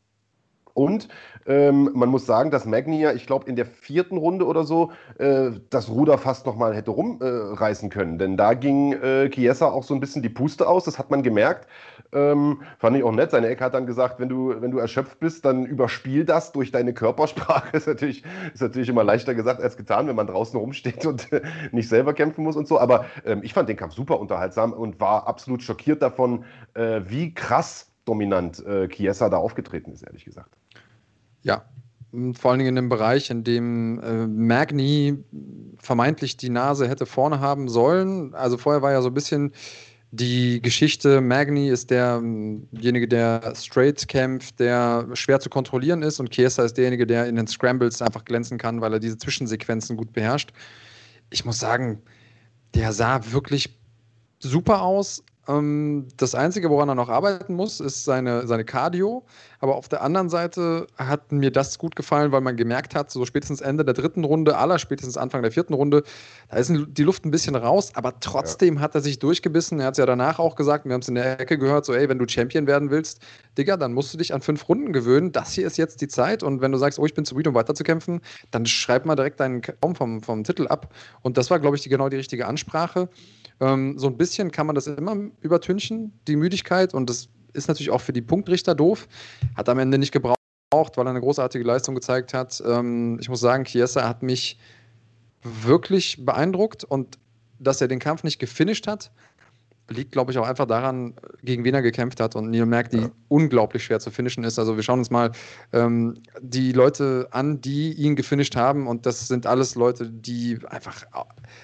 Und ähm, man muss sagen, dass Magnia, ich glaube, in der vierten Runde oder so äh, das Ruder fast nochmal hätte rumreißen äh, können. Denn da ging äh, Chiesa auch so ein bisschen die Puste aus, das hat man gemerkt. Ähm, fand ich auch nett. Seine Ecke hat dann gesagt, wenn du, wenn du erschöpft bist, dann überspiel das durch deine Körpersprache. *laughs* ist, natürlich, ist natürlich immer leichter gesagt als getan, wenn man draußen rumsteht und äh, nicht selber kämpfen muss und so. Aber ähm, ich fand den Kampf super unterhaltsam und war absolut schockiert davon, äh, wie krass dominant äh, Chiesa da aufgetreten ist, ehrlich gesagt. Ja, vor allen Dingen in dem Bereich, in dem äh, Magni vermeintlich die Nase hätte vorne haben sollen. Also vorher war ja so ein bisschen die Geschichte, Magni ist derjenige, der straight kämpft, der schwer zu kontrollieren ist und Chiesa ist derjenige, der in den Scrambles einfach glänzen kann, weil er diese Zwischensequenzen gut beherrscht. Ich muss sagen, der sah wirklich super aus, das Einzige, woran er noch arbeiten muss, ist seine, seine Cardio. Aber auf der anderen Seite hat mir das gut gefallen, weil man gemerkt hat, so spätestens Ende der dritten Runde, aller spätestens Anfang der vierten Runde, da ist die Luft ein bisschen raus, aber trotzdem ja. hat er sich durchgebissen. Er hat es ja danach auch gesagt, wir haben es in der Ecke gehört, so, ey, wenn du Champion werden willst, Digga, dann musst du dich an fünf Runden gewöhnen. Das hier ist jetzt die Zeit. Und wenn du sagst, oh, ich bin zu müde, um weiterzukämpfen, dann schreib mal direkt deinen Raum vom, vom Titel ab. Und das war, glaube ich, die, genau die richtige Ansprache. Ähm, so ein bisschen kann man das immer übertünchen, die Müdigkeit. Und das ist natürlich auch für die Punktrichter doof. Hat am Ende nicht gebraucht, weil er eine großartige Leistung gezeigt hat. Ähm, ich muss sagen, Chiesa hat mich wirklich beeindruckt und dass er den Kampf nicht gefinisht hat, liegt, glaube ich, auch einfach daran, gegen wen er gekämpft hat. Und Neil Mack, die ja. unglaublich schwer zu finishen ist. Also wir schauen uns mal ähm, die Leute an, die ihn gefinisht haben. Und das sind alles Leute, die einfach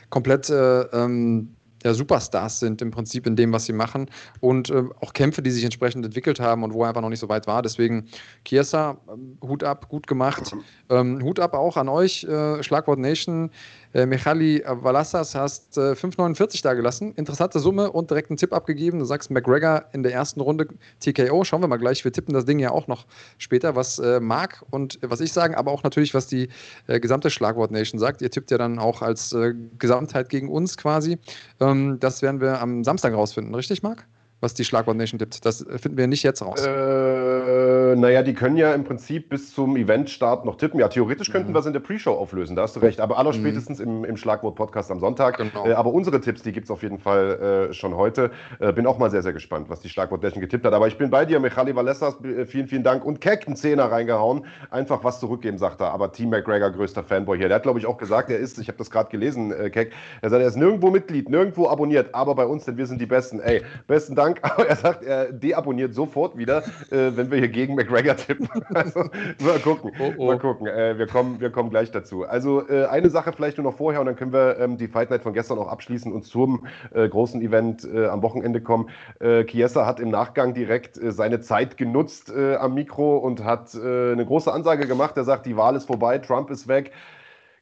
komplett äh, ähm, ja, Superstars sind im Prinzip in dem, was sie machen und äh, auch Kämpfe, die sich entsprechend entwickelt haben und wo er einfach noch nicht so weit war. Deswegen Chiesa, ähm, Hut ab, gut gemacht. Ähm, Hut ab auch an euch, äh, Schlagwort Nation. Äh, Michali Valassas hast äh, 5,49 da gelassen. Interessante Summe und direkt einen Tipp abgegeben. Du sagst McGregor in der ersten Runde TKO. Schauen wir mal gleich. Wir tippen das Ding ja auch noch später, was äh, Marc und was ich sagen, aber auch natürlich, was die äh, gesamte Schlagwort Nation sagt. Ihr tippt ja dann auch als äh, Gesamtheit gegen uns quasi. Ähm, das werden wir am Samstag rausfinden, richtig, Marc? Was die Schlagwort Nation tippt. Das finden wir nicht jetzt raus. Äh, naja, die können ja im Prinzip bis zum Eventstart noch tippen. Ja, theoretisch könnten mhm. wir es in der Pre-Show auflösen, da hast du recht. Aber aller mhm. spätestens im, im Schlagwort-Podcast am Sonntag. Genau. Äh, aber unsere Tipps, die gibt es auf jeden Fall äh, schon heute. Äh, bin auch mal sehr, sehr gespannt, was die Schlagwort Nation getippt hat. Aber ich bin bei dir, Michali Valessas. Äh, vielen, vielen Dank. Und Keck, einen Zehner reingehauen. Einfach was zurückgeben, sagt er. Aber Team McGregor, größter Fanboy hier. Der hat, glaube ich, auch gesagt, er ist, ich habe das gerade gelesen, äh, Keck, er sagt, er ist nirgendwo Mitglied, nirgendwo abonniert, aber bei uns, denn wir sind die Besten. Ey, besten Dank. *laughs* Aber er sagt, er deabonniert sofort wieder, äh, wenn wir hier gegen McGregor tippen. *laughs* Also, mal gucken. Oh, oh. Mal gucken. Äh, wir, kommen, wir kommen gleich dazu. Also äh, eine Sache vielleicht nur noch vorher und dann können wir ähm, die Fight Night von gestern auch abschließen und zum äh, großen Event äh, am Wochenende kommen. Äh, Chiesa hat im Nachgang direkt seine Zeit genutzt am Mikro und hat eine große Ansage gemacht. Er sagt, die Wahl ist vorbei, Trump ist weg.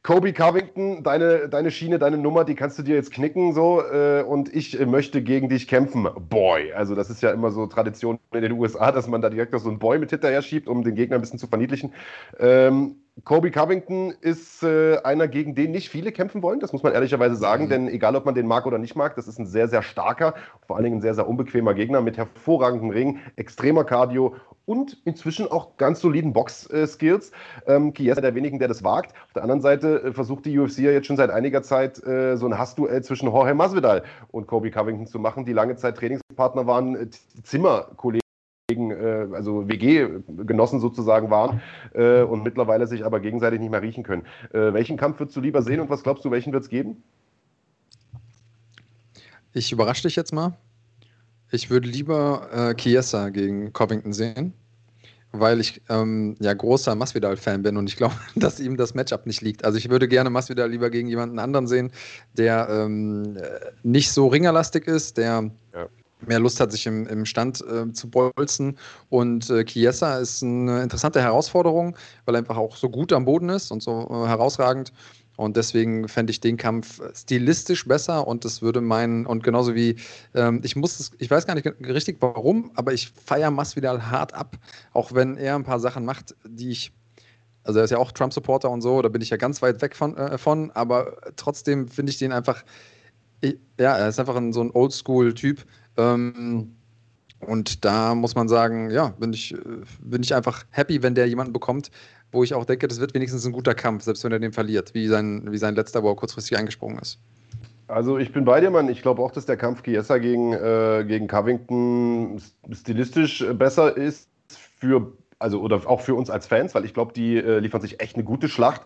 Kobe Covington, deine, deine Schiene, deine Nummer, die kannst du dir jetzt knicken so äh, und ich äh, möchte gegen dich kämpfen. Boy. Also das ist ja immer so Tradition in den USA, dass man da direkt so einen Boy mit hinterher schiebt, um den Gegner ein bisschen zu verniedlichen. Ähm, Kobe Covington ist äh, einer, gegen den nicht viele kämpfen wollen, das muss man ehrlicherweise sagen, mhm. denn egal, ob man den mag oder nicht mag, das ist ein sehr, sehr starker, vor allen Dingen ein sehr, sehr unbequemer Gegner mit hervorragendem Ring, extremer Cardio und inzwischen auch ganz soliden Box-Skills. Ähm, Chiesa der wenigen, der das wagt. Auf der anderen Seite äh, versucht die UFC ja jetzt schon seit einiger Zeit äh, so ein Hassduell zwischen Jorge Masvidal und Kobe Covington zu machen, die lange Zeit Trainingspartner waren, äh, Zimmerkollegen also WG-Genossen sozusagen waren äh, und mittlerweile sich aber gegenseitig nicht mehr riechen können. Äh, welchen Kampf würdest du lieber sehen und was glaubst du, welchen wird es geben? Ich überrasche dich jetzt mal. Ich würde lieber äh, Chiesa gegen Covington sehen, weil ich ähm, ja großer Masvidal-Fan bin und ich glaube, *laughs* dass ihm das Matchup nicht liegt. Also ich würde gerne Masvidal lieber gegen jemanden anderen sehen, der ähm, nicht so ringerlastig ist, der ja. Mehr Lust hat, sich im, im Stand äh, zu bolzen. Und äh, Chiesa ist eine interessante Herausforderung, weil er einfach auch so gut am Boden ist und so äh, herausragend. Und deswegen fände ich den Kampf stilistisch besser und das würde meinen, und genauso wie, ähm, ich muss es, ich weiß gar nicht richtig warum, aber ich feiere Masvidal hart ab, auch wenn er ein paar Sachen macht, die ich, also er ist ja auch Trump-Supporter und so, da bin ich ja ganz weit weg von, äh, von aber trotzdem finde ich den einfach, ich, ja, er ist einfach ein, so ein Oldschool-Typ. Ähm, und da muss man sagen, ja, bin ich, äh, bin ich einfach happy, wenn der jemanden bekommt, wo ich auch denke, das wird wenigstens ein guter Kampf, selbst wenn er den verliert, wie sein, wie sein letzter, wo er kurzfristig eingesprungen ist. Also ich bin bei dir, Mann. Ich glaube auch, dass der Kampf Chiesa gegen, äh, gegen Covington stilistisch besser ist für also oder auch für uns als Fans, weil ich glaube, die äh, liefern sich echt eine gute Schlacht.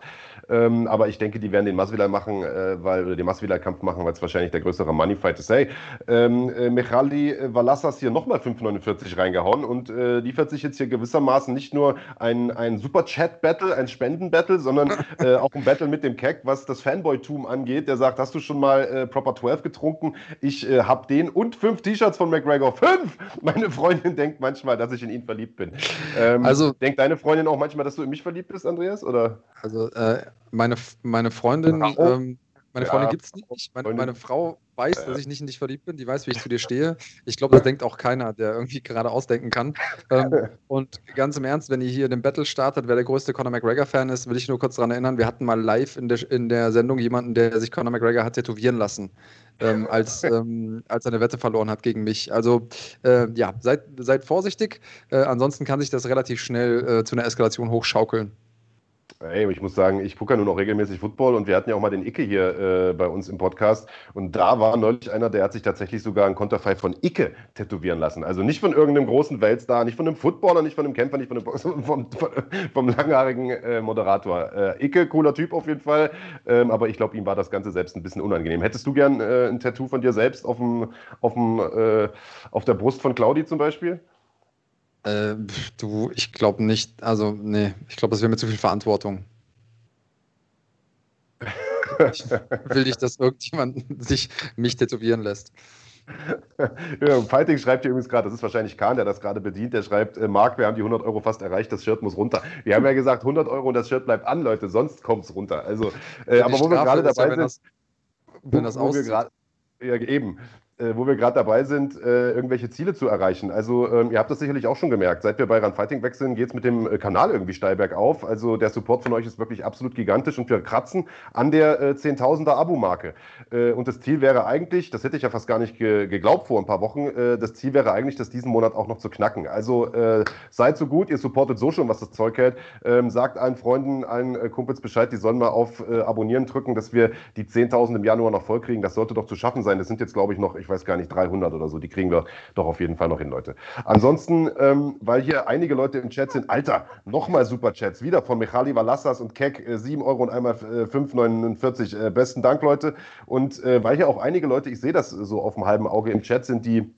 Ähm, aber ich denke, die werden den Masvidal machen, äh, weil, oder den Masvidal-Kampf machen, weil es wahrscheinlich der größere Moneyfight ist. Hey, ähm, äh, Michalli Valassas hier nochmal 5,49 reingehauen und äh, liefert sich jetzt hier gewissermaßen nicht nur ein, ein Super-Chat-Battle, ein Spenden-Battle, sondern *laughs* äh, auch ein Battle mit dem Keck, was das Fanboy-Tum angeht. Der sagt, hast du schon mal äh, Proper 12 getrunken? Ich äh, habe den und fünf T-Shirts von McGregor. Fünf! Meine Freundin denkt manchmal, dass ich in ihn verliebt bin. Ähm, also, denkt deine Freundin auch manchmal, dass du in mich verliebt bist, Andreas? Oder? Also, äh, meine, meine Freundin, ähm, meine Freundin ja. gibt es nicht. Meine, meine, Frau weiß, dass ich nicht in dich verliebt bin. Die weiß, wie ich zu dir stehe. Ich glaube, das denkt auch keiner, der irgendwie gerade ausdenken kann. Ähm, *laughs* und ganz im Ernst, wenn ihr hier den Battle startet, wer der größte Conor McGregor-Fan ist, will ich nur kurz daran erinnern, wir hatten mal live in der, in der Sendung jemanden, der sich Conor McGregor hat tätowieren lassen, ähm, als, *laughs* ähm, als er eine Wette verloren hat gegen mich. Also äh, ja, seid, seid vorsichtig. Äh, ansonsten kann sich das relativ schnell äh, zu einer Eskalation hochschaukeln. Ey, ich muss sagen, ich gucke ja nur noch regelmäßig Football und wir hatten ja auch mal den Icke hier äh, bei uns im Podcast und da war neulich einer, der hat sich tatsächlich sogar ein Konterfei von Icke tätowieren lassen. Also nicht von irgendeinem großen Weltstar, nicht von einem Footballer, nicht von einem Kämpfer, nicht von einem *laughs* vom, vom, vom langhaarigen äh, Moderator. Äh, Icke, cooler Typ auf jeden Fall, ähm, aber ich glaube, ihm war das Ganze selbst ein bisschen unangenehm. Hättest du gern äh, ein Tattoo von dir selbst auf, dem, auf, dem, äh, auf der Brust von Claudi zum Beispiel? Äh, du, ich glaube nicht. Also, nee, ich glaube, das wäre mir zu viel Verantwortung. ich will nicht, dass irgendjemand sich mich tätowieren lässt. *laughs* Ja, Fighting schreibt hier übrigens gerade, das ist wahrscheinlich Kahn, der das gerade bedient, der schreibt, äh, Marc, wir haben die 100 Euro fast erreicht, das Shirt muss runter. Wir haben ja gesagt, 100 Euro und das Shirt bleibt an, Leute, sonst kommt es runter. Also, äh, aber wo wir gerade dabei ja, wenn sind, das, wenn das gerade, ja, eben äh, wo wir gerade dabei sind, äh, irgendwelche Ziele zu erreichen. Also ähm, ihr habt das sicherlich auch schon gemerkt. Seit wir bei Run Fighting wechseln, geht es mit dem äh, Kanal irgendwie steil bergauf. Also der Support von euch ist wirklich absolut gigantisch und wir kratzen an der äh, 10.000er Abo-Marke. Äh, und das Ziel wäre eigentlich, das hätte ich ja fast gar nicht ge geglaubt vor ein paar Wochen, äh, das Ziel wäre eigentlich, das diesen Monat auch noch zu knacken. Also seid so gut, ihr supportet so schon, was das Zeug hält. Ähm, sagt allen Freunden, allen Kumpels Bescheid, die sollen mal auf Abonnieren drücken, dass wir die 10.000 im Januar noch vollkriegen. Das sollte doch zu schaffen sein. Das sind jetzt, glaube ich, noch, ich weiß gar nicht, 300 oder so. Die kriegen wir doch auf jeden Fall noch hin, Leute. Ansonsten, ähm, weil hier einige Leute im Chat sind, Alter, nochmal Superchats, wieder von Michali Valassas und Keck, äh, 7 Euro und einmal äh, 5,49. Äh, besten Dank, Leute. Und äh, weil hier auch einige Leute, ich sehe das so auf dem halben Auge im Chat sind, die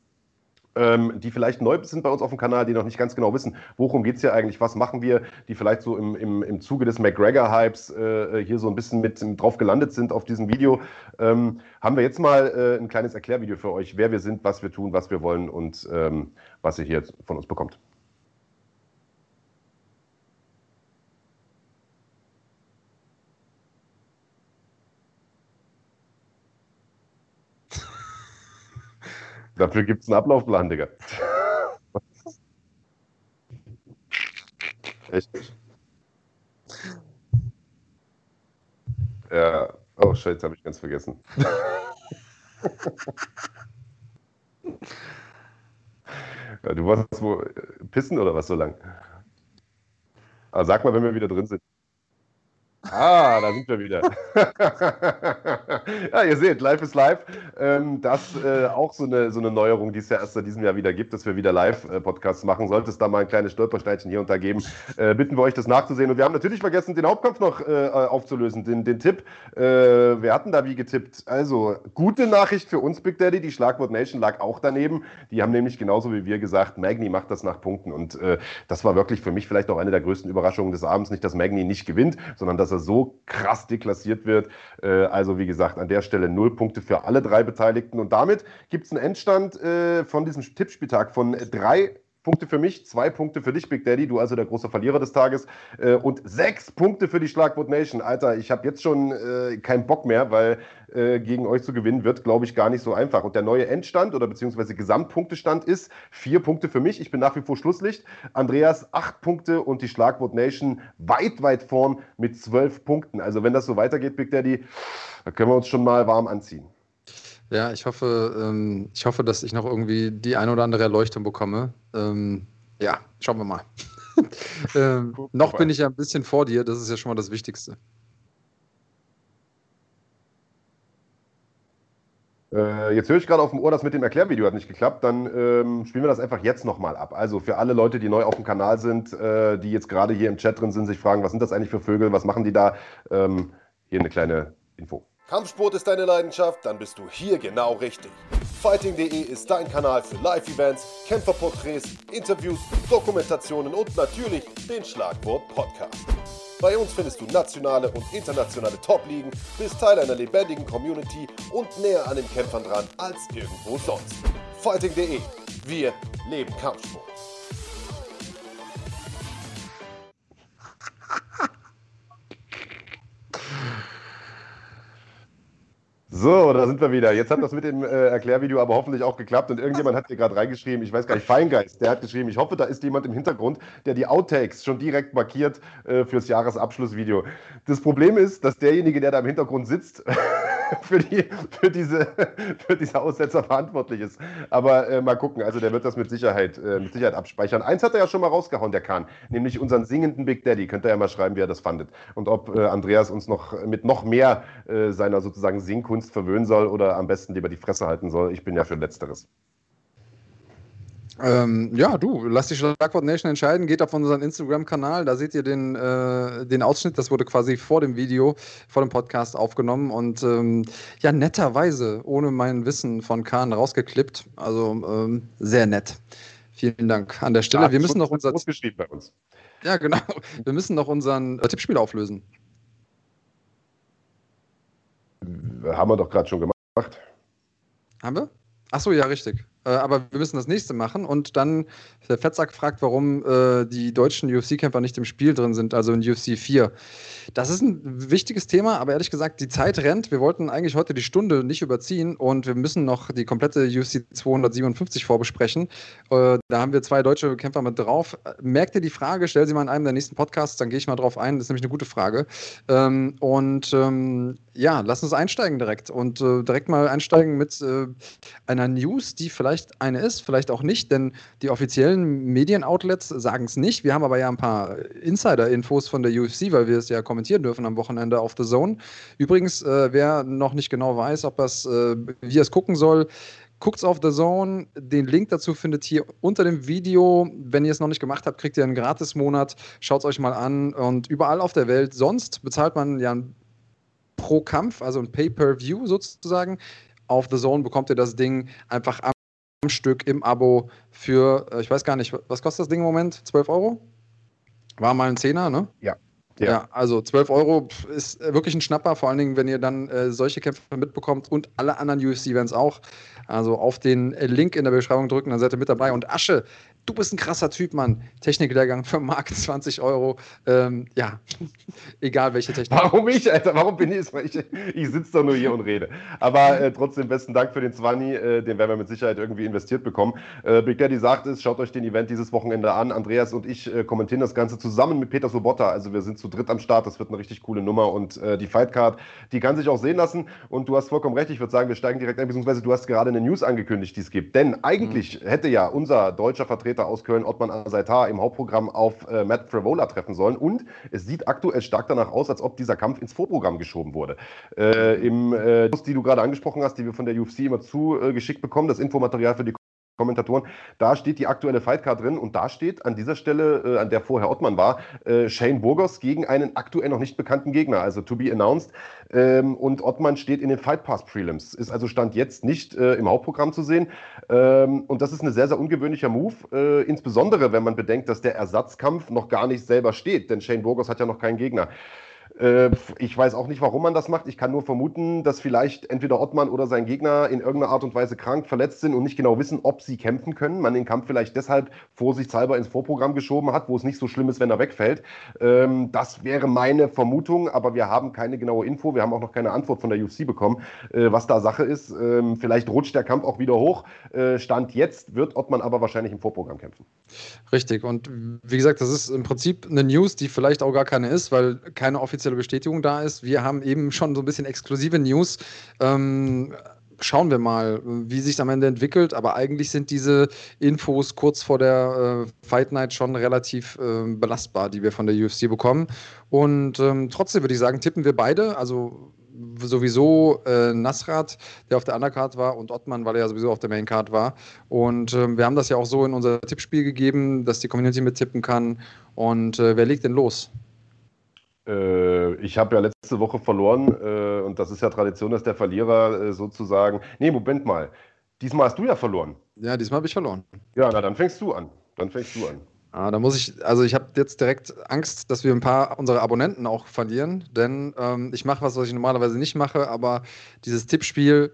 ähm, die vielleicht neu sind bei uns auf dem Kanal, die noch nicht ganz genau wissen, worum geht es hier eigentlich, was machen wir, die vielleicht so im, im, im Zuge des McGregor-Hypes äh, hier so ein bisschen mit drauf gelandet sind auf diesem Video, ähm, haben wir jetzt mal äh, ein kleines Erklärvideo für euch, wer wir sind, was wir tun, was wir wollen und ähm, was ihr hier von uns bekommt. Dafür gibt es einen Ablaufplan, Digga. Echt? Ja. Oh, Scheiße, habe ich ganz vergessen. ja, du warst wo pissen oder was so lang? Aber sag mal, wenn wir wieder drin sind. Ah, da sind wir wieder. *laughs* ja, ihr seht, live ist live. Ähm, das äh, auch so eine, so eine Neuerung, die es ja erst seit diesem Jahr wieder gibt, dass wir wieder Live-Podcasts machen. Sollte es da mal ein kleines Stolpersteinchen hier und da geben, äh, bitten wir euch, das nachzusehen. Und wir haben natürlich vergessen, den Hauptkampf noch äh, aufzulösen, den, den Tipp. Äh, wir hatten da wie getippt. Also, gute Nachricht für uns, Big Daddy. Die Schlagwort Nation lag auch daneben. Die haben nämlich genauso wie wir gesagt, Magni macht das nach Punkten. Und äh, das war wirklich für mich vielleicht auch eine der größten Überraschungen des Abends. Nicht, dass Magni nicht gewinnt, sondern dass er so krass deklassiert wird. Äh, also wie gesagt, an der Stelle null Punkte für alle drei Beteiligten. Und damit gibt es einen Endstand äh, von diesem Tippspieltag von drei Punkte für mich, zwei Punkte für dich, Big Daddy, du also der große Verlierer des Tages äh, und sechs Punkte für die Schlagwort Nation. Alter, ich habe jetzt schon äh, keinen Bock mehr, weil äh, gegen euch zu gewinnen wird, glaube ich, gar nicht so einfach. Und der neue Endstand oder beziehungsweise Gesamtpunktestand ist vier Punkte für mich. Ich bin nach wie vor Schlusslicht. Andreas acht Punkte und die Schlagwort Nation weit, weit vorn mit zwölf Punkten. Also wenn das so weitergeht, Big Daddy, da können wir uns schon mal warm anziehen. Ja, ich hoffe, ähm, ich hoffe, dass ich noch irgendwie die eine oder andere Erleuchtung bekomme. Ähm, ja, schauen wir mal. *laughs* ähm, noch bin ich ja ein bisschen vor dir, das ist ja schon mal das Wichtigste. Äh, jetzt höre ich gerade auf dem Ohr, das mit dem Erklärvideo hat nicht geklappt. Dann ähm, spielen wir das einfach jetzt nochmal ab. Also für alle Leute, die neu auf dem Kanal sind, äh, die jetzt gerade hier im Chat drin sind, sich fragen, was sind das eigentlich für Vögel, was machen die da? Ähm, hier eine kleine Info. Kampfsport ist deine Leidenschaft? Dann bist du hier genau richtig. Fighting.de ist dein Kanal für Live-Events, Kämpferporträts, Interviews, Dokumentationen und natürlich den Schlagwort Podcast. Bei uns findest du nationale und internationale Top-Ligen, bist Teil einer lebendigen Community und näher an den Kämpfern dran als irgendwo sonst. Fighting.de. Wir leben Kampfsport. So, da sind wir wieder. Jetzt hat das mit dem äh, Erklärvideo aber hoffentlich auch geklappt und irgendjemand hat hier gerade reingeschrieben, ich weiß gar nicht, Feingeist, der hat geschrieben, ich hoffe, da ist jemand im Hintergrund, der die Outtakes schon direkt markiert äh, fürs Jahresabschlussvideo. Das Problem ist, dass derjenige, der da im Hintergrund sitzt, *laughs* *laughs* für, die, für, diese, für diese Aussetzer verantwortlich ist. Aber äh, mal gucken, also der wird das mit Sicherheit, äh, mit Sicherheit abspeichern. Eins hat er ja schon mal rausgehauen, der Kahn, nämlich unseren singenden Big Daddy. Könnt ihr ja mal schreiben, wie er das fandet. Und ob äh, Andreas uns noch mit noch mehr äh, seiner sozusagen Singkunst verwöhnen soll oder am besten lieber die Fresse halten soll. Ich bin ja für Letzteres. Ähm, ja, du, lass die Schlagwort Nation entscheiden. Geht auf unseren Instagram-Kanal, da seht ihr den, äh, den Ausschnitt. Das wurde quasi vor dem Video, vor dem Podcast aufgenommen und ähm, ja, netterweise, ohne mein Wissen von Kahn rausgeklippt. Also ähm, sehr nett. Vielen Dank an der Stelle. Ja, wir müssen noch unser. geschrieben bei uns. Ja, genau. Wir müssen noch unseren äh, Tippspiel auflösen. Haben wir doch gerade schon gemacht. Haben wir? Achso, ja, richtig. Äh, aber wir müssen das nächste machen. Und dann, der Fettsack fragt, warum äh, die deutschen UFC-Kämpfer nicht im Spiel drin sind, also in UFC 4. Das ist ein wichtiges Thema, aber ehrlich gesagt, die Zeit rennt. Wir wollten eigentlich heute die Stunde nicht überziehen und wir müssen noch die komplette UFC 257 vorbesprechen. Äh, da haben wir zwei deutsche Kämpfer mit drauf. Merkt ihr die Frage? Stell sie mal in einem der nächsten Podcasts, dann gehe ich mal drauf ein. Das ist nämlich eine gute Frage. Ähm, und ähm, ja, lass uns einsteigen direkt und äh, direkt mal einsteigen mit äh, einer News, die vielleicht vielleicht eine ist, vielleicht auch nicht, denn die offiziellen Medienoutlets sagen es nicht. Wir haben aber ja ein paar Insider-Infos von der UFC, weil wir es ja kommentieren dürfen am Wochenende auf The Zone. Übrigens, äh, wer noch nicht genau weiß, ob das, äh, wie es gucken soll, Guckt's auf The Zone. Den Link dazu findet ihr unter dem Video. Wenn ihr es noch nicht gemacht habt, kriegt ihr einen Gratis-Monat. Schaut es euch mal an. Und überall auf der Welt sonst bezahlt man ja pro Kampf, also ein Pay-per-View sozusagen. Auf The Zone bekommt ihr das Ding einfach am Stück im Abo für, äh, ich weiß gar nicht, was kostet das Ding im Moment? 12 Euro? War mal ein Zehner, ne? Ja. Ja. ja. also 12 Euro ist äh, wirklich ein Schnapper, vor allen Dingen, wenn ihr dann äh, solche Kämpfe mitbekommt und alle anderen UFC-Events auch. Also auf den Link in der Beschreibung drücken, dann seid ihr mit dabei. Und Asche, du bist ein krasser Typ, Mann. Techniklehrgang für Mark *laughs* 20 Euro. Ähm, ja, *laughs* egal welche Technik. Warum ich, Alter? Warum bin ich? Ich, ich sitze doch nur hier und rede. Aber äh, trotzdem besten Dank für den 20. Äh, den werden wir mit Sicherheit irgendwie investiert bekommen. Äh, Big Daddy sagt es, schaut euch den Event dieses Wochenende an. Andreas und ich äh, kommentieren das Ganze zusammen mit Peter Sobotta. Also wir sind zu dritt am Start. Das wird eine richtig coole Nummer. Und äh, die Fightcard, die kann sich auch sehen lassen. Und du hast vollkommen recht. Ich würde sagen, wir steigen direkt ein, beziehungsweise du hast gerade eine News angekündigt, die es gibt. Denn eigentlich mhm. hätte ja unser deutscher Vertreter Vertreter aus Köln, Ottman Asaitar, im Hauptprogramm auf äh, Matt Fravola treffen sollen. Und es sieht aktuell stark danach aus, als ob dieser Kampf ins Vorprogramm geschoben wurde. Äh, Im äh, die du gerade angesprochen hast, die wir von der UFC immer zugeschickt bekommen, das Infomaterial für die Kommentatoren. Da steht die aktuelle Fightcard drin und da steht an dieser Stelle, äh, an der vorher Ottmann war, äh, Shane Burgos gegen einen aktuell noch nicht bekannten Gegner, also to be announced. Ähm, und Ottmann steht in den Fight Pass Prelims, ist also Stand jetzt nicht äh, im Hauptprogramm zu sehen. Ähm, und das ist ein sehr, sehr ungewöhnlicher Move, äh, insbesondere wenn man bedenkt, dass der Ersatzkampf noch gar nicht selber steht, denn Shane Burgos hat ja noch keinen Gegner. Äh, ich weiß auch nicht, warum man das macht. Ich kann nur vermuten, dass vielleicht entweder Ottmann oder sein Gegner in irgendeiner Art und Weise krank, verletzt sind und nicht genau wissen, ob sie kämpfen können. Man den Kampf vielleicht deshalb vorsichtshalber ins Vorprogramm geschoben hat, wo es nicht so schlimm ist, wenn er wegfällt. Ähm, das wäre meine Vermutung, aber wir haben keine genaue Info. Wir haben auch noch keine Antwort von der UFC bekommen, äh, was da Sache ist. Ähm, vielleicht rutscht der Kampf auch wieder hoch. Äh, Stand jetzt wird Ottmann aber wahrscheinlich im Vorprogramm kämpfen. Richtig. Und wie gesagt, das ist im Prinzip eine News, die vielleicht auch gar keine ist, weil keine offizielle offizielle Bestätigung da ist. Wir haben eben schon so ein bisschen exklusive News. Ähm, schauen wir mal, wie sich am Ende entwickelt. Aber eigentlich sind diese Infos kurz vor der äh, Fight Night schon relativ äh, belastbar, die wir von der UFC bekommen. Und ähm, trotzdem würde ich sagen, tippen wir beide. Also sowieso äh, Nasrat, der auf der Undercard war, und Ottmann, weil er ja sowieso auf der Maincard war. Und ähm, wir haben das ja auch so in unser Tippspiel gegeben, dass die Community mittippen kann. Und äh, wer legt denn los? Äh, ich habe ja letzte Woche verloren äh, und das ist ja Tradition, dass der Verlierer äh, sozusagen. Nee, Moment mal. Diesmal hast du ja verloren. Ja, diesmal habe ich verloren. Ja, na dann fängst du an. Dann fängst du an. Ah, da muss ich, also ich habe jetzt direkt Angst, dass wir ein paar unserer Abonnenten auch verlieren, denn ähm, ich mache was, was ich normalerweise nicht mache, aber dieses Tippspiel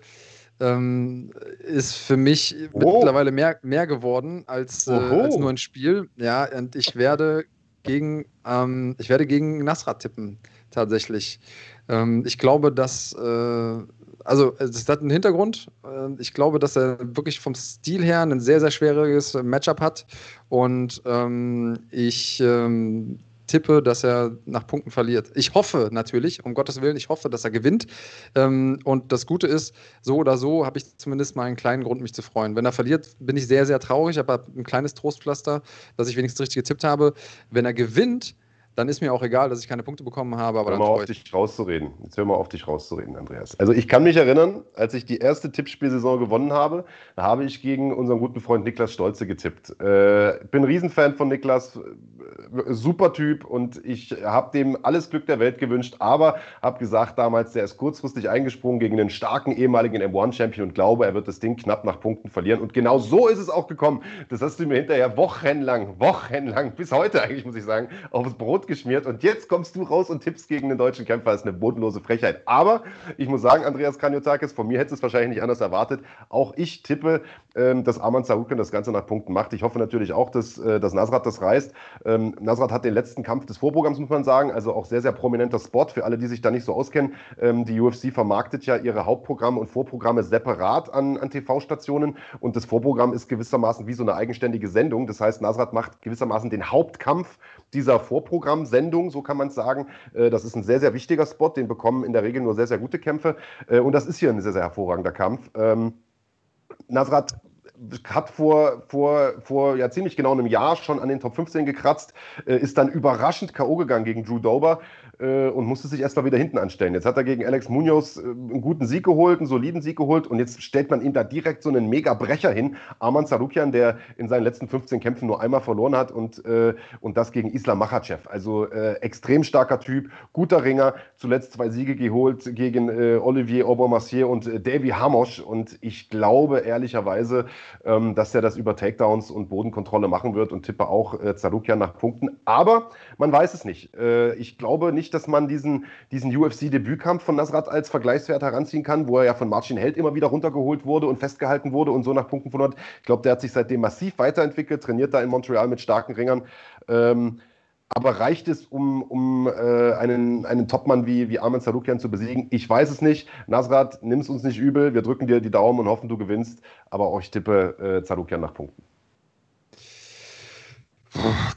ähm, ist für mich oh. mittlerweile mehr, mehr geworden als, äh, als nur ein Spiel. Ja, und ich werde gegen, ähm, ich werde gegen Nasrat tippen, tatsächlich. Ähm, ich glaube, dass, äh, also es hat einen Hintergrund. Äh, ich glaube, dass er wirklich vom Stil her ein sehr, sehr schwieriges Matchup hat. Und ähm, ich ähm, tippe, dass er nach Punkten verliert. Ich hoffe natürlich, um Gottes Willen, ich hoffe, dass er gewinnt. Ähm, und das Gute ist, so oder so habe ich zumindest mal einen kleinen Grund, mich zu freuen. Wenn er verliert, bin ich sehr, sehr traurig, aber ein kleines Trostpflaster, dass ich wenigstens richtig getippt habe. Wenn er gewinnt, dann ist mir auch egal, dass ich keine Punkte bekommen habe. Aber hör mal auf, dich rauszureden. Jetzt hör mal auf, dich rauszureden, Andreas. Also ich kann mich erinnern, als ich die erste Tippspielsaison gewonnen habe, da habe ich gegen unseren guten Freund Niklas Stolze getippt. Äh, bin Riesenfan von Niklas, äh, super Typ und ich habe dem alles Glück der Welt gewünscht, aber habe gesagt damals, der ist kurzfristig eingesprungen gegen einen starken ehemaligen M1-Champion und glaube, er wird das Ding knapp nach Punkten verlieren. Und genau so ist es auch gekommen. Das hast du mir hinterher wochenlang, wochenlang, bis heute eigentlich, muss ich sagen, aufs Brot geschmiert und jetzt kommst du raus und tippst gegen den deutschen Kämpfer. Das ist eine bodenlose Frechheit. Aber ich muss sagen, Andreas Kanyotakis, von mir hättest du es wahrscheinlich nicht anders erwartet. Auch ich tippe, ähm, dass Arman Sarukin das Ganze nach Punkten macht. Ich hoffe natürlich auch, dass, äh, dass Nasrat das reißt. Ähm, Nasrat hat den letzten Kampf des Vorprogramms, muss man sagen, also auch sehr, sehr prominenter Spot für alle, die sich da nicht so auskennen. Ähm, die UFC vermarktet ja ihre Hauptprogramme und Vorprogramme separat an, an TV-Stationen und das Vorprogramm ist gewissermaßen wie so eine eigenständige Sendung. Das heißt, Nasrat macht gewissermaßen den Hauptkampf dieser Vorprogrammsendung, so kann man es sagen. Äh, das ist ein sehr, sehr wichtiger Spot, den bekommen in der Regel nur sehr, sehr gute Kämpfe. Äh, und das ist hier ein sehr, sehr hervorragender Kampf. Ähm, Nasrat hat vor, vor, vor ja, ziemlich genau einem Jahr schon an den Top 15 gekratzt, äh, ist dann überraschend K.O. gegangen gegen Drew Dober und musste sich erstmal wieder hinten anstellen. Jetzt hat er gegen Alex Munoz äh, einen guten Sieg geholt, einen soliden Sieg geholt und jetzt stellt man ihm da direkt so einen Mega-Brecher hin. Arman Sarukian, der in seinen letzten 15 Kämpfen nur einmal verloren hat und, äh, und das gegen Islam Makhachev. Also äh, extrem starker Typ, guter Ringer, zuletzt zwei Siege geholt gegen äh, Olivier Aubermassier und äh, Davy Hamosch und ich glaube ehrlicherweise, ähm, dass er das über Takedowns und Bodenkontrolle machen wird und tippe auch äh, Sarukian nach Punkten. Aber man weiß es nicht. Äh, ich glaube nicht, dass man diesen, diesen UFC-Debütkampf von Nasrat als Vergleichswert heranziehen kann, wo er ja von Marcin Held immer wieder runtergeholt wurde und festgehalten wurde und so nach Punkten verloren. Ich glaube, der hat sich seitdem massiv weiterentwickelt, trainiert da in Montreal mit starken Ringern. Ähm, aber reicht es, um, um äh, einen, einen Topmann wie, wie Armin Sarukian zu besiegen? Ich weiß es nicht. Nasrat, nimm es uns nicht übel. Wir drücken dir die Daumen und hoffen, du gewinnst. Aber auch ich tippe äh, Sarukian nach Punkten.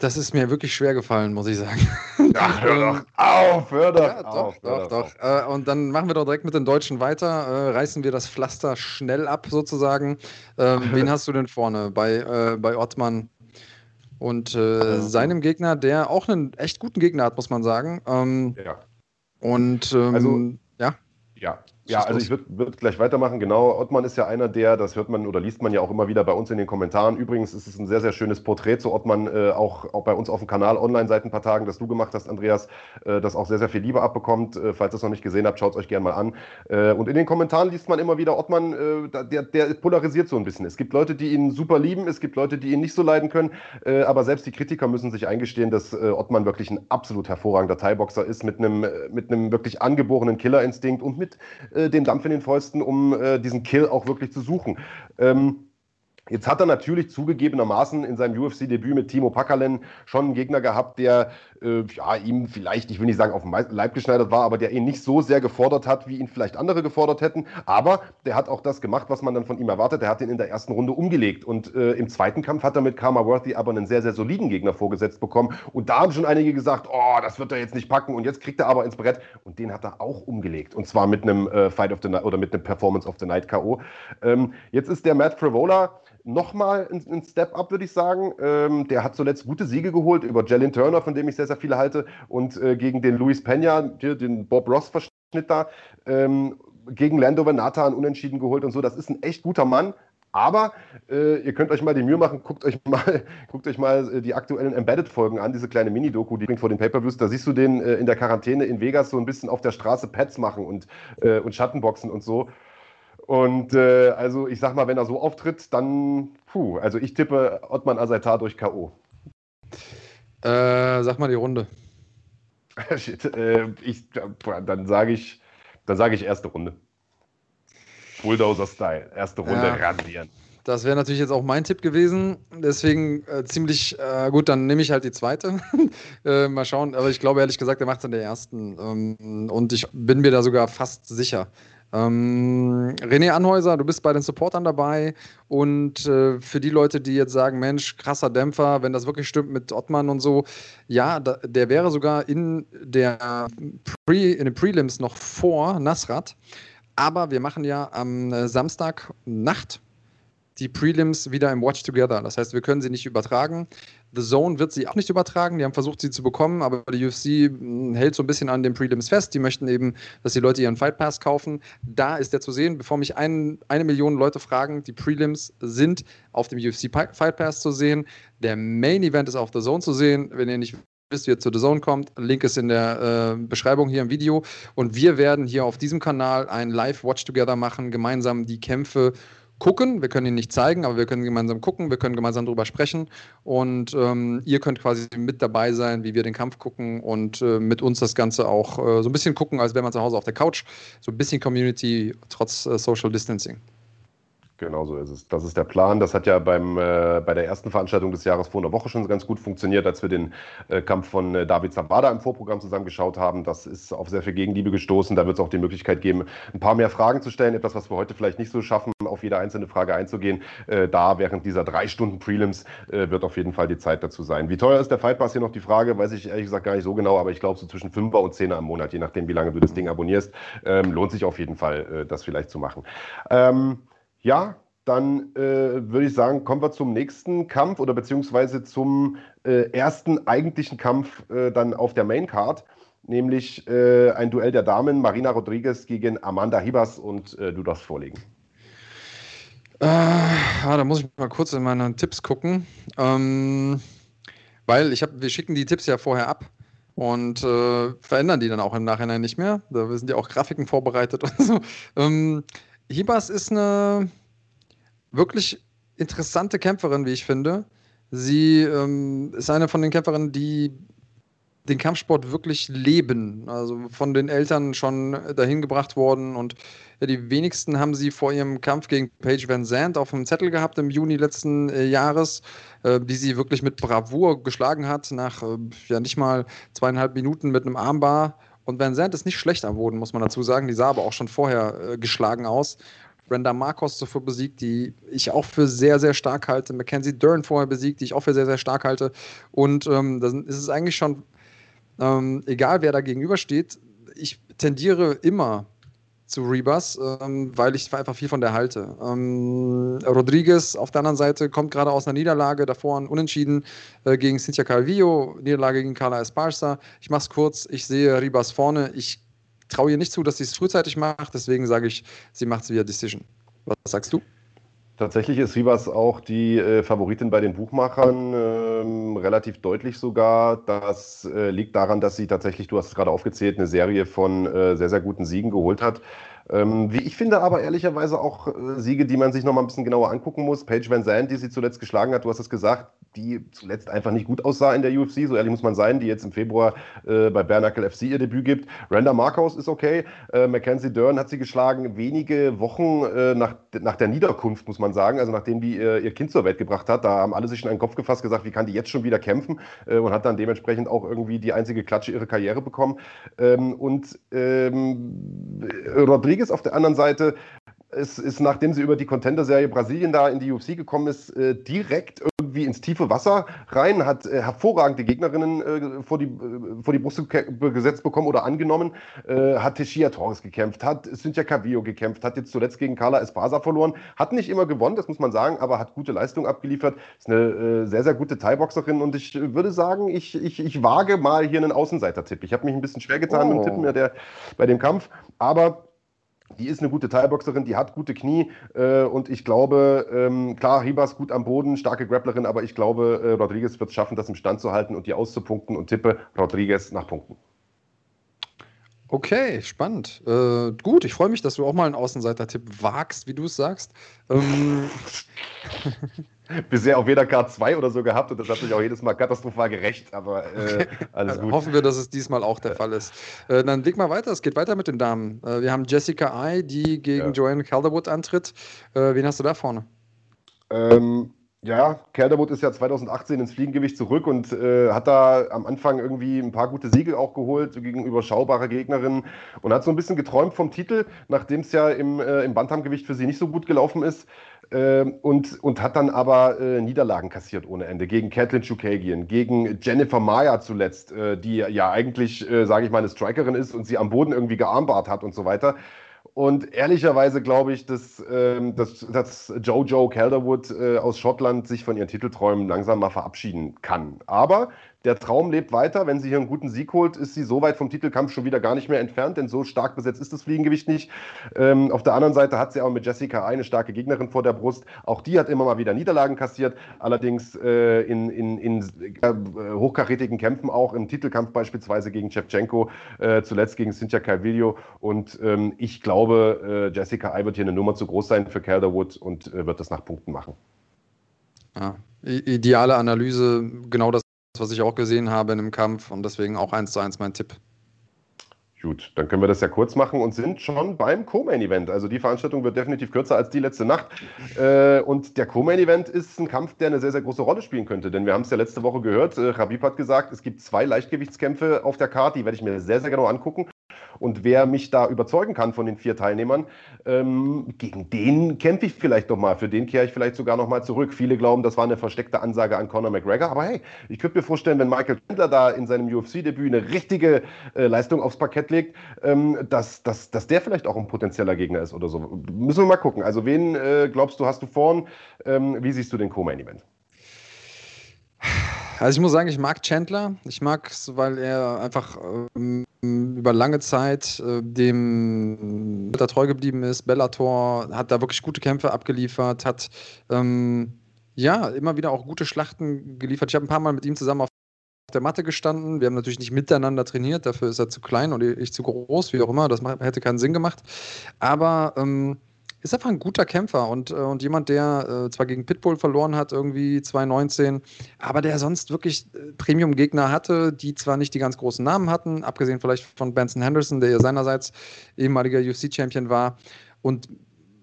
Das ist mir wirklich schwer gefallen, muss ich sagen. *laughs* Ach, hör doch auf, hör doch ja, doch, auf. Doch, doch, doch. Äh, und dann machen wir doch direkt mit den Deutschen weiter. Äh, reißen wir das Pflaster schnell ab, sozusagen. Ähm, wen *laughs* hast du denn vorne? Bei, äh, bei Ottmann Und seinem Gegner, der auch einen echt guten Gegner hat, muss man sagen. Ähm, ja. Und ähm, also, ja. Ja, ja, also ich würde würd gleich weitermachen. Genau, Ottmann ist ja einer der, das hört man oder liest man ja auch immer wieder bei uns in den Kommentaren. Übrigens ist es ein sehr, sehr schönes Porträt zu Ottmann, äh, auch, auch bei uns auf dem Kanal online seit ein paar Tagen, das du gemacht hast, Andreas, äh, das auch sehr, sehr viel Liebe abbekommt. Äh, falls ihr es noch nicht gesehen habt, schaut es euch gerne mal an. Äh, und in den Kommentaren liest man immer wieder, Ottmann, äh, der, der polarisiert so ein bisschen. Es gibt Leute, die ihn super lieben, es gibt Leute, die ihn nicht so leiden können, äh, aber selbst die Kritiker müssen sich eingestehen, dass Ottmann wirklich ein absolut hervorragender Thai-Boxer ist, mit einem, mit einem wirklich angeborenen Killerinstinkt und mit dem Dampf in den Fäusten, um äh, diesen Kill auch wirklich zu suchen. Ähm, Jetzt hat er natürlich zugegebenermaßen in seinem UFC-Debüt mit Timo Packerlen schon einen Gegner gehabt, der äh, ja, ihm vielleicht, ich will nicht sagen auf den Leib geschneidert war, aber der ihn nicht so sehr gefordert hat, wie ihn vielleicht andere gefordert hätten. Aber der hat auch das gemacht, was man dann von ihm erwartet. Er hat ihn in der ersten Runde umgelegt. Und äh, im zweiten Kampf hat er mit Karma Worthy aber einen sehr, sehr soliden Gegner vorgesetzt bekommen. Und da haben schon einige gesagt, oh, das wird er jetzt nicht packen. Und jetzt kriegt er aber ins Brett. Und den hat er auch umgelegt. Und zwar mit einem äh, Fight of the Night oder mit einem Performance of the Night K.O. Ähm, jetzt ist der Matt Frivola nochmal ein, ein Step-up, würde ich sagen. Ähm, der hat zuletzt gute Siege geholt über Jalen Turner, von dem ich sehr, sehr viele halte, und äh, gegen den Luis Pena, den Bob Ross-Verschnitt da, ähm, gegen Landover Nathan unentschieden geholt und so. Das ist ein echt guter Mann. Aber äh, ihr könnt euch mal die Mühe machen, guckt euch mal, *laughs* guckt euch mal äh, die aktuellen Embedded-Folgen an, diese kleine Mini-Doku, die bringt vor den Pay-Per-Views. Da siehst du den äh, in der Quarantäne in Vegas so ein bisschen auf der Straße Pads machen und, äh, und Schattenboxen und so. Und äh, also ich sag mal, wenn er so auftritt, dann, puh, also ich tippe Ottmann Asaitar durch K.O. Äh, sag mal die Runde. *laughs* Shit, äh, ich, dann sage ich, dann sage ich erste Runde. Bulldozer-Style, erste Runde ja. rasieren. Das wäre natürlich jetzt auch mein Tipp gewesen. Deswegen äh, ziemlich äh, gut, dann nehme ich halt die zweite. *laughs* äh, mal schauen. Aber ich glaube ehrlich gesagt, er macht es in der ersten. Ähm, und ich bin mir da sogar fast sicher. Ähm, René Anhäuser, du bist bei den Supportern dabei und äh, für die Leute, die jetzt sagen, Mensch, krasser Dämpfer, wenn das wirklich stimmt mit Ottmann und so, ja, da, der wäre sogar in der Pre, in den Prelims noch vor Nasrat. Aber wir machen ja am äh, Samstag Nacht die Prelims wieder im Watch Together. Das heißt, wir können sie nicht übertragen. The Zone wird sie auch nicht übertragen. Die haben versucht, sie zu bekommen, aber die UFC hm, hält so ein bisschen an den Prelims fest. Die möchten eben, dass die Leute ihren Fight Pass kaufen. Da ist der zu sehen. Bevor mich ein, eine Million Leute fragen, die Prelims sind auf dem UFC Fight Pass zu sehen. Der Main Event ist auf The Zone zu sehen. Wenn ihr nicht wisst, wie ihr zu The Zone kommt, Link ist in der äh, Beschreibung hier im Video. Und wir werden hier auf diesem Kanal ein Live-Watch Together machen, gemeinsam die Kämpfe gucken. Wir können ihn nicht zeigen, aber wir können gemeinsam gucken, wir können gemeinsam darüber sprechen und ähm, ihr könnt quasi mit dabei sein, wie wir den Kampf gucken und äh, mit uns das Ganze auch äh, so ein bisschen gucken, als wäre man zu Hause auf der Couch. So ein bisschen Community trotz äh, Social Distancing. Genau so ist es. Das ist der Plan. Das hat ja beim, äh, bei der ersten Veranstaltung des Jahres vor einer Woche schon ganz gut funktioniert, als wir den äh, Kampf von äh, David Zabada im Vorprogramm zusammengeschaut haben. Das ist auf sehr viel Gegenliebe gestoßen. Da wird es auch die Möglichkeit geben, ein paar mehr Fragen zu stellen. Etwas, was wir heute vielleicht nicht so schaffen, auf jede einzelne Frage einzugehen. Äh, da während dieser drei Stunden Prelims äh, wird auf jeden Fall die Zeit dazu sein. Wie teuer ist der Fight Pass hier noch die Frage? Weiß ich ehrlich gesagt gar nicht so genau, aber ich glaube so zwischen 5er und 10er im Monat, je nachdem, wie lange du das Ding abonnierst. Ähm, lohnt sich auf jeden Fall, äh, das vielleicht zu machen. Ähm, ja, dann äh, würde ich sagen, kommen wir zum nächsten Kampf oder beziehungsweise zum äh, ersten eigentlichen Kampf äh, dann auf der Main Card, nämlich äh, ein Duell der Damen, Marina Rodriguez gegen Amanda Hibas und äh, du darfst vorlegen. Äh, ah, da muss ich mal kurz in meine Tipps gucken, ähm, weil ich habe, wir schicken die Tipps ja vorher ab und verändern die dann auch im Nachhinein nicht mehr. Da sind ja auch Grafiken vorbereitet *laughs* und so. Ähm, Hibas ist eine wirklich interessante Kämpferin, wie ich finde. Sie ähm, ist eine von den Kämpferinnen, die den Kampfsport wirklich leben. Also von den Eltern schon dahin gebracht worden. Und ja, die wenigsten haben sie vor ihrem Kampf gegen Paige Van Zandt auf dem Zettel gehabt im Juni letzten äh, Jahres, äh, die sie wirklich mit Bravour geschlagen hat, nach äh, ja nicht mal zweieinhalb Minuten mit einem Armbar. Und Van Zandt ist nicht schlecht am Boden, muss man dazu sagen. Die sah aber auch schon vorher äh, geschlagen aus. Brenda Marcos zuvor besiegt, die ich auch für sehr, sehr stark halte. Mackenzie Dern vorher besiegt, die ich auch für sehr, sehr stark halte. Und ähm, dann ist es eigentlich schon, ähm, egal wer da gegenübersteht, ich tendiere immer zu Rebus, ähm, weil ich einfach viel von der halte. Ähm, Rodriguez auf der anderen Seite kommt gerade aus einer Niederlage, davor ein Unentschieden äh, gegen Cynthia Calvillo, Niederlage gegen Carla Esparza. Ich mache es kurz, ich sehe Rebus vorne. Ich traue ihr nicht zu, dass sie es frühzeitig macht, deswegen sage ich, sie macht es via Decision. Was sagst du? Tatsächlich ist Rivas auch die äh, Favoritin bei den Buchmachern, ähm, relativ deutlich sogar. Das äh, liegt daran, dass sie tatsächlich, du hast es gerade aufgezählt, eine Serie von äh, sehr, sehr guten Siegen geholt hat. Ähm, wie ich finde aber ehrlicherweise auch äh, Siege, die man sich noch mal ein bisschen genauer angucken muss. Paige Van Zandt, die sie zuletzt geschlagen hat, du hast es gesagt, die zuletzt einfach nicht gut aussah in der UFC, so ehrlich muss man sein, die jetzt im Februar äh, bei Bernacle FC ihr Debüt gibt. Randa Marcos ist okay, äh, Mackenzie Dern hat sie geschlagen, wenige Wochen äh, nach, nach der Niederkunft, muss man sagen, also nachdem die äh, ihr Kind zur Welt gebracht hat, da haben alle sich schon einen Kopf gefasst, gesagt, wie kann die jetzt schon wieder kämpfen äh, und hat dann dementsprechend auch irgendwie die einzige Klatsche ihrer Karriere bekommen. Ähm, und ähm, Rodriguez auf der anderen Seite es ist, nachdem sie über die Contender-Serie Brasilien da in die UFC gekommen ist, äh, direkt irgendwie ins tiefe Wasser rein, hat äh, hervorragende Gegnerinnen äh, vor, die, äh, vor die Brust gesetzt bekommen oder angenommen, äh, hat Teixeira Torres gekämpft, hat Cynthia Cavillo gekämpft, hat jetzt zuletzt gegen Carla Esparza verloren, hat nicht immer gewonnen, das muss man sagen, aber hat gute Leistung abgeliefert, ist eine äh, sehr, sehr gute Thai-Boxerin und ich würde sagen, ich, ich, ich wage mal hier einen Außenseiter-Tipp. Ich habe mich ein bisschen schwer getan oh. mit dem Tippen ja, der, bei dem Kampf, aber die ist eine gute Teilboxerin, die hat gute Knie äh, und ich glaube, ähm, klar, Ribas gut am Boden, starke Grapplerin, aber ich glaube, äh, Rodriguez wird es schaffen, das im Stand zu halten und die auszupunkten und tippe Rodriguez nach Punkten. Okay, spannend. Äh, gut, ich freue mich, dass du auch mal einen Außenseiter-Tipp wagst, wie du es sagst. Ähm, *laughs* bisher auf weder Card 2 oder so gehabt und das hat sich auch jedes Mal katastrophal gerecht, aber äh, *laughs* alles gut. Hoffen wir, dass es diesmal auch der Fall ist. Äh, dann leg mal weiter, es geht weiter mit den Damen. Äh, wir haben Jessica Ai, die gegen ja. Joanne Calderwood antritt. Äh, wen hast du da vorne? Ähm, ja, Calderwood ist ja 2018 ins Fliegengewicht zurück und äh, hat da am Anfang irgendwie ein paar gute Siege auch geholt gegen überschaubare Gegnerinnen und hat so ein bisschen geträumt vom Titel, nachdem es ja im, äh, im Bantamgewicht für sie nicht so gut gelaufen ist. Äh, und, und hat dann aber äh, Niederlagen kassiert ohne Ende. Gegen Kathleen Chukagian, gegen Jennifer Maya zuletzt, äh, die ja eigentlich, äh, sage ich mal, eine Strikerin ist und sie am Boden irgendwie gearmbart hat und so weiter. Und ehrlicherweise glaube ich, dass, ähm, dass, dass Jojo Calderwood äh, aus Schottland sich von ihren Titelträumen langsam mal verabschieden kann. Aber der Traum lebt weiter. Wenn sie hier einen guten Sieg holt, ist sie so weit vom Titelkampf schon wieder gar nicht mehr entfernt, denn so stark besetzt ist das Fliegengewicht nicht. Ähm, auf der anderen Seite hat sie auch mit Jessica eine starke Gegnerin vor der Brust. Auch die hat immer mal wieder Niederlagen kassiert, allerdings äh, in, in, in äh, hochkarätigen Kämpfen auch, im Titelkampf beispielsweise gegen Shevchenko, äh, zuletzt gegen Cynthia Calvillo. Und ähm, ich glaube, äh, Jessica Ai wird hier eine Nummer zu groß sein für Calderwood und äh, wird das nach Punkten machen. Ja, ideale Analyse, genau das was ich auch gesehen habe in einem Kampf und deswegen auch eins zu eins mein Tipp. Gut, dann können wir das ja kurz machen und sind schon beim Co-Main-Event. Also die Veranstaltung wird definitiv kürzer als die letzte Nacht. Äh, und der Co-Main-Event ist ein Kampf, der eine sehr, sehr große Rolle spielen könnte. Denn wir haben es ja letzte Woche gehört, äh, Habib hat gesagt, es gibt zwei Leichtgewichtskämpfe auf der Karte, die werde ich mir sehr, sehr genau angucken. Und wer mich da überzeugen kann von den vier Teilnehmern, ähm, gegen den kämpfe ich vielleicht doch mal. Für den kehre ich vielleicht sogar noch mal zurück. Viele glauben, das war eine versteckte Ansage an Conor McGregor. Aber hey, ich könnte mir vorstellen, wenn Michael Chandler da in seinem UFC-Debüt eine richtige äh, Leistung aufs Parkett legt, ähm, dass, dass, dass der vielleicht auch ein potenzieller Gegner ist oder so. Müssen wir mal gucken. Also wen äh, glaubst du, hast du vorn? Ähm, wie siehst du den Co-Main-Event? Also ich muss sagen, ich mag Chandler. Ich mag es, weil er einfach ähm, über lange Zeit äh, dem da treu geblieben ist. Bellator hat da wirklich gute Kämpfe abgeliefert, hat ähm, ja immer wieder auch gute Schlachten geliefert. Ich habe ein paar Mal mit ihm zusammen auf der Matte gestanden. Wir haben natürlich nicht miteinander trainiert, dafür ist er zu klein und ich zu groß, wie auch immer. Das hätte keinen Sinn gemacht. Aber ähm, ist einfach ein guter Kämpfer und, äh, und jemand, der äh, zwar gegen Pitbull verloren hat, irgendwie 2019, aber der sonst wirklich äh, Premium-Gegner hatte, die zwar nicht die ganz großen Namen hatten, abgesehen vielleicht von Benson Henderson, der ja seinerseits ehemaliger UFC-Champion war und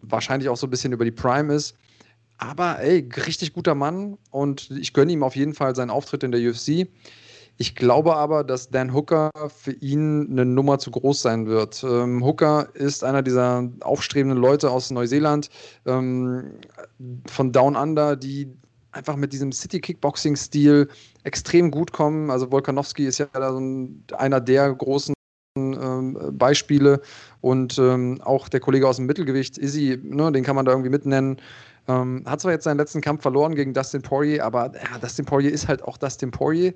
wahrscheinlich auch so ein bisschen über die Prime ist. Aber ey, richtig guter Mann und ich gönne ihm auf jeden Fall seinen Auftritt in der UFC. Ich glaube aber, dass Dan Hooker für ihn eine Nummer zu groß sein wird. Ähm, Hooker ist einer dieser aufstrebenden Leute aus Neuseeland, ähm, von Down Under, die einfach mit diesem City-Kickboxing-Stil extrem gut kommen. Also Volkanowski ist ja so ein, einer der großen ähm, Beispiele und ähm, auch der Kollege aus dem Mittelgewicht, Izzy, ne, den kann man da irgendwie mitnennen. Ähm, hat zwar jetzt seinen letzten Kampf verloren gegen Dustin Poirier, aber ja, Dustin Poirier ist halt auch Dustin Poirier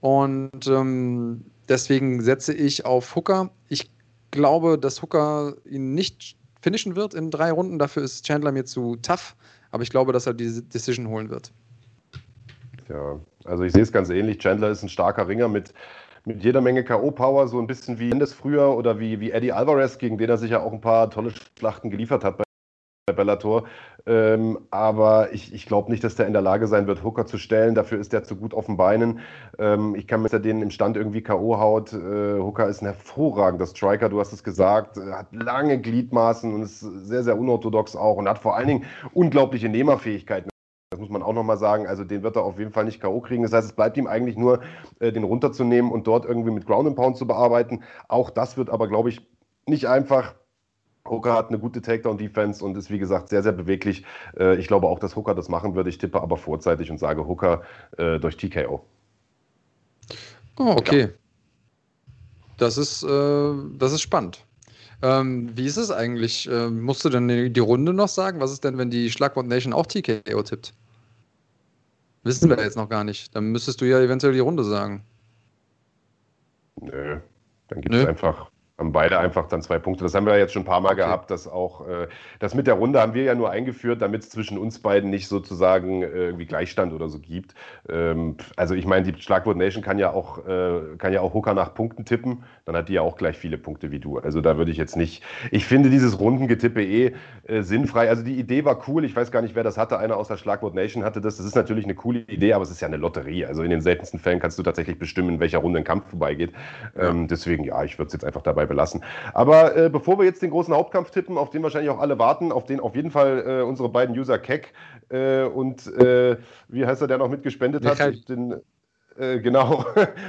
und ähm, deswegen setze ich auf Hooker. Ich glaube, dass Hooker ihn nicht finishen wird in drei Runden. Dafür ist Chandler mir zu tough, aber ich glaube, dass er diese Decision holen wird. Ja, also ich sehe es ganz ähnlich. Chandler ist ein starker Ringer mit mit jeder Menge K.O.-Power, so ein bisschen wie Mendes früher oder wie, wie Eddie Alvarez, gegen den er sich ja auch ein paar tolle Schlachten geliefert hat bei Bellator. Ähm, aber ich, ich glaube nicht, dass der in der Lage sein wird, Hooker zu stellen. Dafür ist er zu gut auf den Beinen. Ähm, ich kann mir den im Stand irgendwie K.O. haut. Äh, Hooker ist ein hervorragender Striker, du hast es gesagt. Hat lange Gliedmaßen und ist sehr, sehr unorthodox auch und hat vor allen Dingen unglaubliche Nehmerfähigkeiten. Das muss man auch nochmal sagen. Also den wird er auf jeden Fall nicht K.O. kriegen. Das heißt, es bleibt ihm eigentlich nur, äh, den runterzunehmen und dort irgendwie mit Ground and Pound zu bearbeiten. Auch das wird aber, glaube ich, nicht einfach. Hooker hat eine gute Takedown-Defense und ist, wie gesagt, sehr, sehr beweglich. Äh, ich glaube auch, dass Hooker das machen würde. Ich tippe aber vorzeitig und sage Hooker äh, durch TKO. Oh, okay. Ja. Das ist, äh, das ist spannend. Ähm, wie ist es eigentlich? Ähm, musst du denn die Runde noch sagen? Was ist denn, wenn die Schlagwort Nation auch TKO tippt? Wissen wir jetzt noch gar nicht. Dann müsstest du ja eventuell die Runde sagen. Nö, dann gibt es einfach haben beide einfach dann zwei Punkte. Das haben wir ja jetzt schon ein paar Mal okay. gehabt, dass auch äh, das mit der Runde haben wir ja nur eingeführt, damit es zwischen uns beiden nicht sozusagen äh, irgendwie Gleichstand oder so gibt. Ähm, also ich meine, die Schlagwort Nation kann ja auch äh, kann ja auch Hooker nach Punkten tippen, dann hat die ja auch gleich viele Punkte wie du. Also da würde ich jetzt nicht. Ich finde dieses Rundengetippe eh äh, sinnfrei. Also die Idee war cool. Ich weiß gar nicht, wer das hatte. Einer aus der Schlagwort Nation hatte das. Das ist natürlich eine coole Idee, aber es ist ja eine Lotterie. Also in den seltensten Fällen kannst du tatsächlich bestimmen, in welcher Runde ein Kampf vorbeigeht. Ähm, deswegen ja, ich würde es jetzt einfach dabei belassen. Aber äh, bevor wir jetzt den großen Hauptkampf tippen, auf den wahrscheinlich auch alle warten, auf den auf jeden Fall äh, unsere beiden User Keck äh, und äh, wie heißt er, der noch mitgespendet hat? Den, äh, genau,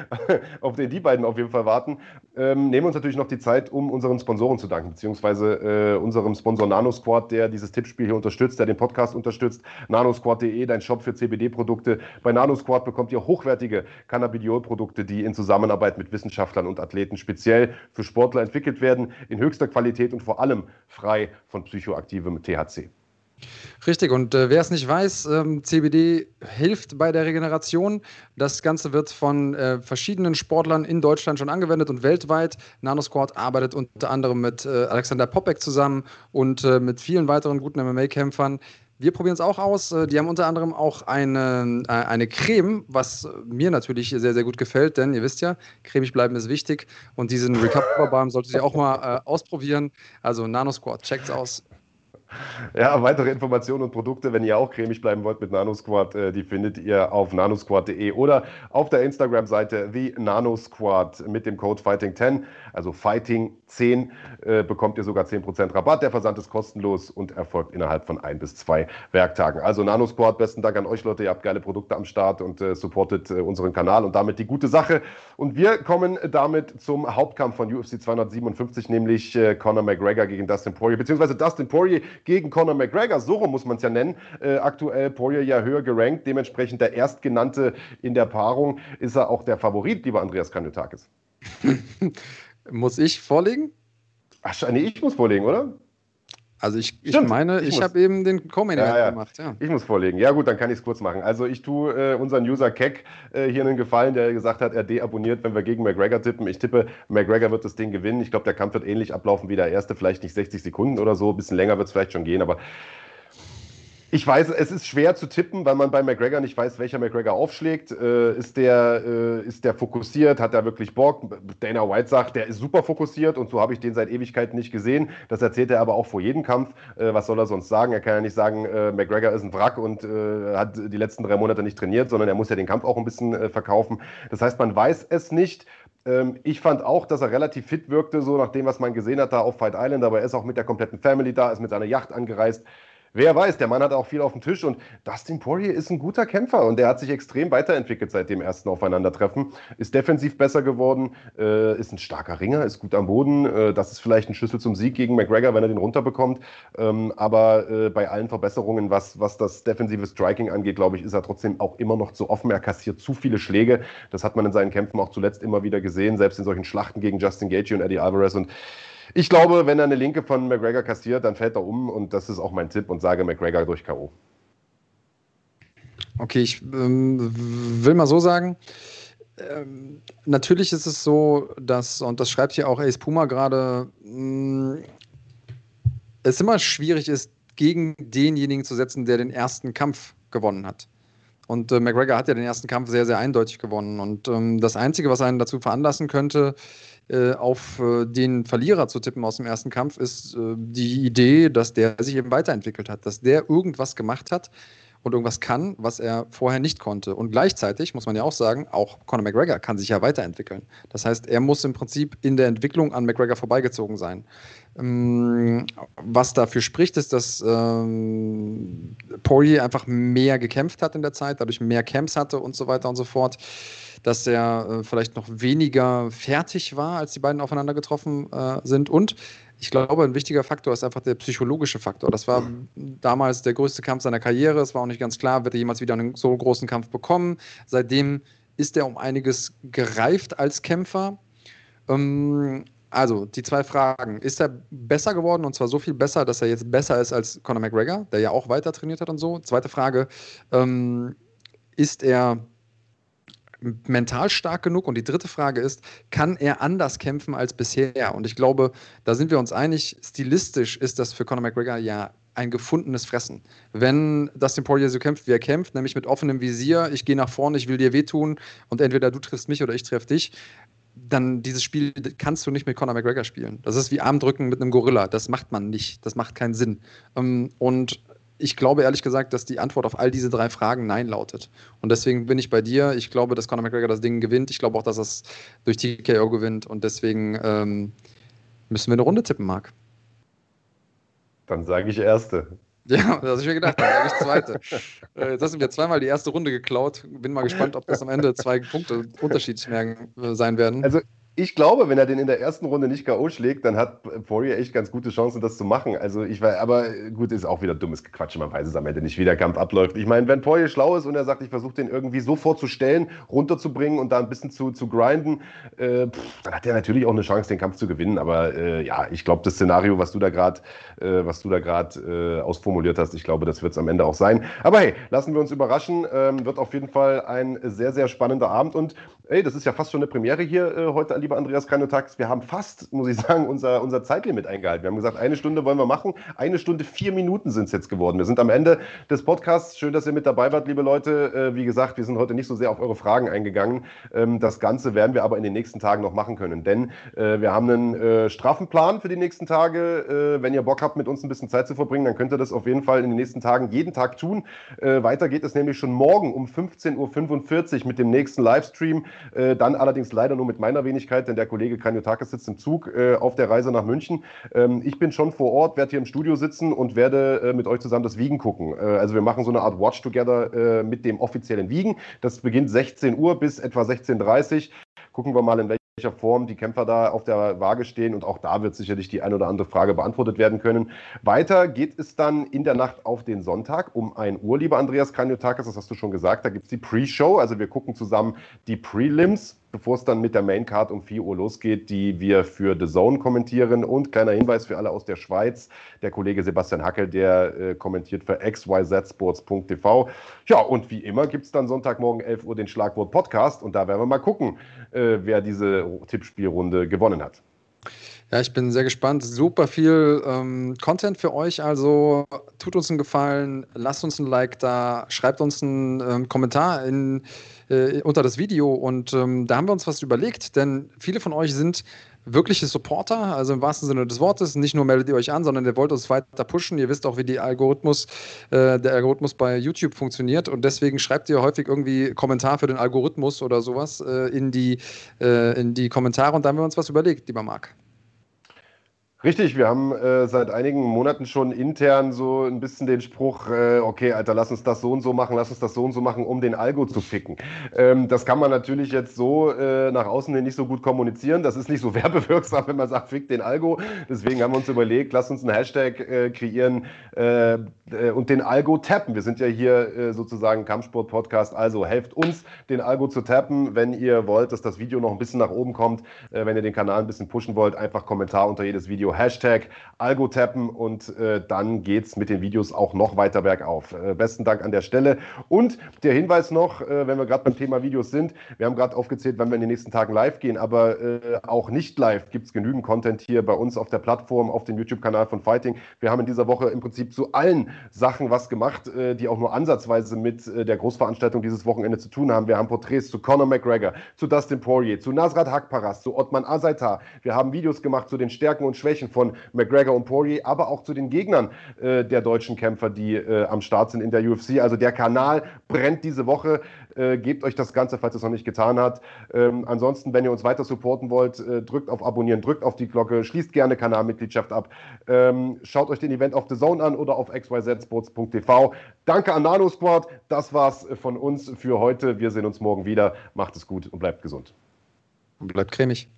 *laughs* auf den die beiden auf jeden Fall warten, ähm, nehmen uns natürlich noch die Zeit, um unseren Sponsoren zu danken, beziehungsweise äh, unserem Sponsor NanoSquad, der dieses Tippspiel hier unterstützt, der den Podcast unterstützt. nanosquad.de, dein Shop für CBD-Produkte. Bei NanoSquad bekommt ihr hochwertige Cannabidiol-Produkte, die in Zusammenarbeit mit Wissenschaftlern und Athleten speziell für Sportler entwickelt werden, in höchster Qualität und vor allem frei von psychoaktivem THC. Richtig, und äh, wer es nicht weiß, ähm, CBD hilft bei der Regeneration. Das Ganze wird von äh, verschiedenen Sportlern in Deutschland schon angewendet und weltweit. NanoSquad arbeitet unter anderem mit äh, Alexander Popek zusammen und äh, mit vielen weiteren guten MMA-Kämpfern. Wir probieren es auch aus. Äh, die haben unter anderem auch eine, äh, eine Creme, was mir natürlich sehr, sehr gut gefällt, denn ihr wisst ja, cremig bleiben ist wichtig. Und diesen Recover Balm solltet ihr auch mal ausprobieren. Also NanoSquad, checkt's aus. *laughs* Ja, weitere Informationen und Produkte, wenn ihr auch cremig bleiben wollt mit NanoSquad, äh, die findet ihr auf nanosquad.de oder auf der Instagram-Seite The NanoSquad mit dem Code Fighting10, also Fighting10, äh, bekommt ihr sogar 10% Rabatt. Der Versand ist kostenlos und erfolgt innerhalb von ein bis zwei Werktagen. Also NanoSquad, besten Dank an euch Leute, ihr habt geile Produkte am Start und äh, supportet unseren Kanal und damit die gute Sache. Und wir kommen damit zum Hauptkampf von UFC 257, nämlich Conor McGregor gegen Dustin Poirier, beziehungsweise Dustin Poirier gegen Conor McGregor. So rum muss man es ja nennen. Äh, aktuell Poirier ja höher gerankt, dementsprechend der Erstgenannte in der Paarung. Ist er auch der Favorit, lieber Andreas Kanyotakis? *laughs* muss ich vorlegen? Ach, nee, ich muss vorlegen, oder? Also ich, ich meine, ich, ich habe eben den Co-Main ja, ja. gemacht. Ja. Ich muss vorlegen. Ja gut, dann kann ich es kurz machen. Also ich tue äh, unseren User Keck äh, hier einen Gefallen, der gesagt hat, er deabonniert, wenn wir gegen McGregor tippen. Ich tippe, McGregor wird das Ding gewinnen. Ich glaube, der Kampf wird ähnlich ablaufen wie der erste, vielleicht nicht 60 Sekunden oder so. Ein bisschen länger wird es vielleicht schon gehen, aber ich weiß, es ist schwer zu tippen, weil man bei McGregor nicht weiß, welcher McGregor aufschlägt. Äh, ist, der, äh, ist der fokussiert? Hat er wirklich Bock? Dana White sagt, der ist super fokussiert und so habe ich den seit Ewigkeiten nicht gesehen. Das erzählt er aber auch vor jedem Kampf. Äh, was soll er sonst sagen? Er kann ja nicht sagen, äh, McGregor ist ein Wrack und äh, hat die letzten drei Monate nicht trainiert, sondern er muss ja den Kampf auch ein bisschen äh, verkaufen. Das heißt, man weiß es nicht. Ähm, ich fand auch, dass er relativ fit wirkte, so nach dem, was man gesehen hat da auf Fight Island. Aber er ist auch mit der kompletten Family da, ist mit seiner Yacht angereist wer weiß, der Mann hat auch viel auf dem Tisch und Dustin Poirier ist ein guter Kämpfer und der hat sich extrem weiterentwickelt seit dem ersten Aufeinandertreffen. Ist defensiv besser geworden, äh, ist ein starker Ringer, ist gut am Boden. Äh, das ist vielleicht ein Schlüssel zum Sieg gegen McGregor, wenn er den runterbekommt. Ähm, aber äh, bei allen Verbesserungen, was, was das defensive Striking angeht, glaube ich, ist er trotzdem auch immer noch zu offen. Er kassiert zu viele Schläge. Das hat man in seinen Kämpfen auch zuletzt immer wieder gesehen, selbst in solchen Schlachten gegen Justin Gaethje und Eddie Alvarez. Und ich glaube, wenn er eine Linke von McGregor kassiert, dann fällt er um und das ist auch mein Tipp und sage McGregor durch K.O. Okay, ich ähm, will mal so sagen. Ähm, natürlich ist es so, dass, und das schreibt hier auch Ace Puma gerade, mm, es immer schwierig ist, gegen denjenigen zu setzen, der den ersten Kampf gewonnen hat. Und äh, McGregor hat ja den ersten Kampf sehr, sehr eindeutig gewonnen. Und ähm, das Einzige, was einen dazu veranlassen könnte, äh, auf äh, den Verlierer zu tippen aus dem ersten Kampf, ist äh, die Idee, dass der sich eben weiterentwickelt hat, dass der irgendwas gemacht hat und irgendwas kann, was er vorher nicht konnte. Und gleichzeitig muss man ja auch sagen, auch Conor McGregor kann sich ja weiterentwickeln. Das heißt, er muss im Prinzip in der Entwicklung an McGregor vorbeigezogen sein. Ähm, was dafür spricht, ist, dass ähm, Poirier einfach mehr gekämpft hat in der Zeit, dadurch mehr Camps hatte und so weiter und so fort dass er äh, vielleicht noch weniger fertig war, als die beiden aufeinander getroffen äh, sind. Und ich glaube, ein wichtiger Faktor ist einfach der psychologische Faktor. Das war damals der größte Kampf seiner Karriere. Es war auch nicht ganz klar, wird er jemals wieder einen so großen Kampf bekommen. Seitdem ist er um einiges gereift als Kämpfer. Ähm, also, die zwei Fragen. Ist er besser geworden und zwar so viel besser, dass er jetzt besser ist als Conor McGregor, der ja auch weiter trainiert hat und so? Zweite Frage. Ähm, ist er mental stark genug? Und die dritte Frage ist, kann er anders kämpfen als bisher? Und ich glaube, da sind wir uns einig, stilistisch ist das für Conor McGregor ja ein gefundenes Fressen. Wenn Dustin Poirier so kämpft, wie er kämpft, nämlich mit offenem Visier, ich gehe nach vorne, ich will dir wehtun und entweder du triffst mich oder ich treffe dich, dann dieses Spiel kannst du nicht mit Conor McGregor spielen. Das ist wie Armdrücken mit einem Gorilla. Das macht man nicht. Das macht keinen Sinn. Ähm, und ich glaube ehrlich gesagt, dass die Antwort auf all diese drei Fragen Nein lautet. Und deswegen bin ich bei dir. Ich glaube, dass Conor McGregor das Ding gewinnt. Ich glaube auch, dass er es durch TKO gewinnt. Und deswegen ähm, müssen wir eine Runde tippen, Marc. Dann sage ich erste. *laughs* Ja, das habe ich mir gedacht, dann sage ich zweite. äh, jetzt hast du mir zweimal die erste Runde geklaut. Bin mal *laughs* gespannt, ob das am Ende zwei Punkte Unterschied sein werden. Also ich glaube, wenn er den in der ersten Runde nicht K.O. schlägt, dann hat Poirier echt ganz gute Chancen, das zu machen. Also ich war, aber gut, ist auch wieder dummes Gequatsche. Man weiß es am Ende nicht, wie der Kampf abläuft. Ich meine, wenn Poirier schlau ist und er sagt, ich versuche den irgendwie so vorzustellen, runterzubringen und da ein bisschen zu, zu grinden, äh, pff, dann hat er natürlich auch eine Chance, den Kampf zu gewinnen. Aber äh, ja, ich glaube, das Szenario, was du da gerade, äh, was du da gerade äh, ausformuliert hast, ich glaube, das wird es am Ende auch sein. Aber hey, lassen wir uns überraschen. Ähm, wird auf jeden Fall ein sehr, sehr spannender Abend und Ey, das ist ja fast schon eine Premiere hier äh, heute, lieber Andreas Kanotakis. Wir haben fast, muss ich sagen, unser, unser Zeitlimit eingehalten. Wir haben gesagt, eine Stunde wollen wir machen. Eine Stunde, vier Minuten sind es jetzt geworden. Wir sind am Ende des Podcasts. Schön, dass ihr mit dabei wart, liebe Leute. Äh, wie gesagt, wir sind heute nicht so sehr auf eure Fragen eingegangen. Ähm, das Ganze werden wir aber in den nächsten Tagen noch machen können, denn äh, wir haben einen äh, straffen Plan für die nächsten Tage. Wenn ihr Bock habt, mit uns ein bisschen Zeit zu verbringen, dann könnt ihr das auf jeden Fall in den nächsten Tagen jeden Tag tun. Weiter geht es nämlich schon morgen um 15.45 Uhr mit dem nächsten Livestream. Dann allerdings leider nur mit meiner Wenigkeit, denn der Kollege Kranjotakis sitzt im Zug äh, auf der Reise nach München. Ähm, ich bin schon vor Ort, werde hier im Studio sitzen und werde äh, mit euch zusammen das Wiegen gucken. Äh, also wir machen so eine Art Watch Together äh, mit dem offiziellen Wiegen. Das beginnt 16 Uhr bis etwa 16.30 Uhr. Gucken wir mal, in welcher welcher Form die Kämpfer da auf der Waage stehen. Und auch da wird sicherlich die ein oder andere Frage beantwortet werden können. Weiter geht es dann in der Nacht auf den Sonntag um 1 Uhr, lieber Andreas Kaniotakis, das hast du schon gesagt. Da gibt es die Pre-Show. Also wir gucken zusammen die Prelims bevor es dann mit der Maincard um 4 Uhr losgeht, die wir für The Zone kommentieren. Und kleiner Hinweis für alle aus der Schweiz, der Kollege Sebastian Hackel, der äh, kommentiert für xyzsports.tv. Ja, und wie immer gibt es dann Sonntagmorgen 11 Uhr den Schlagwort Podcast und da werden wir mal gucken, äh, wer diese Tippspielrunde gewonnen hat. Ja, ich bin sehr gespannt. Super viel ähm, Content für euch. Also tut uns einen Gefallen, lasst uns ein Like da, schreibt uns einen ähm, Kommentar in, äh, unter das Video. Und ähm, da haben wir uns was überlegt, denn viele von euch sind wirkliche Supporter, also im wahrsten Sinne des Wortes. Nicht nur meldet ihr euch an, sondern ihr wollt uns weiter pushen. Ihr wisst auch, wie Algorithmus, äh, der Algorithmus bei YouTube funktioniert. Und deswegen schreibt ihr häufig irgendwie Kommentar für den Algorithmus oder sowas äh, in, die, äh, in die Kommentare. Und da haben wir uns was überlegt, lieber Marc. Richtig, wir haben äh, seit einigen Monaten schon intern so ein bisschen den Spruch, äh, okay, Alter, lass uns das so und so machen, lass uns das so und so machen, um den Algo zu ficken. Ähm, das kann man natürlich jetzt so äh, nach außen hin nicht so gut kommunizieren. Das ist nicht so *laughs* werbewirksam, wenn man sagt, fick den Algo. Deswegen haben wir uns überlegt, lass uns einen Hashtag äh, kreieren äh, äh, und den Algo tappen. Wir sind ja hier sozusagen Kampfsport-Podcast, also helft uns, den Algo zu tappen, wenn ihr wollt, dass das Video noch ein bisschen nach oben kommt, wenn ihr den Kanal ein bisschen pushen wollt, einfach Kommentar unter jedes Video Hashtag Algo tappen und äh, dann es mit den Videos auch noch weiter bergauf. Äh, besten Dank an der Stelle. Und der Hinweis noch, äh, wenn wir gerade beim Thema Videos sind, wir haben gerade aufgezählt, wann wir in den nächsten Tagen live gehen, aber äh, auch nicht live gibt es genügend Content hier bei uns auf der Plattform, auf dem YouTube-Kanal von Fighting. Wir haben in dieser Woche im Prinzip zu allen Sachen was gemacht, äh, die auch nur ansatzweise mit äh, der Großveranstaltung dieses Wochenende zu tun haben. Wir haben Porträts zu Conor McGregor, zu Dustin Poirier, zu Nasrat Hakparas, zu Ottman Azaitar. Wir haben Videos gemacht zu den Stärken und Schwächen Schwächen von McGregor und Poirier, aber auch zu den Gegnern äh, der deutschen Kämpfer, die äh, am Start sind in der UFC. Also der Kanal brennt diese Woche. Äh, gebt euch das Ganze, falls ihr es noch nicht getan habt. Ähm, ansonsten, wenn ihr uns weiter supporten wollt, äh, drückt auf Abonnieren, drückt auf die Glocke, schließt gerne Kanalmitgliedschaft ab. Ähm, schaut euch den Event auf The Zone an oder auf xyzsports.tv. Danke an Nano Squad. Das war's von uns für heute. Wir sehen uns morgen wieder. Macht es gut und bleibt gesund. Und bleibt cremig.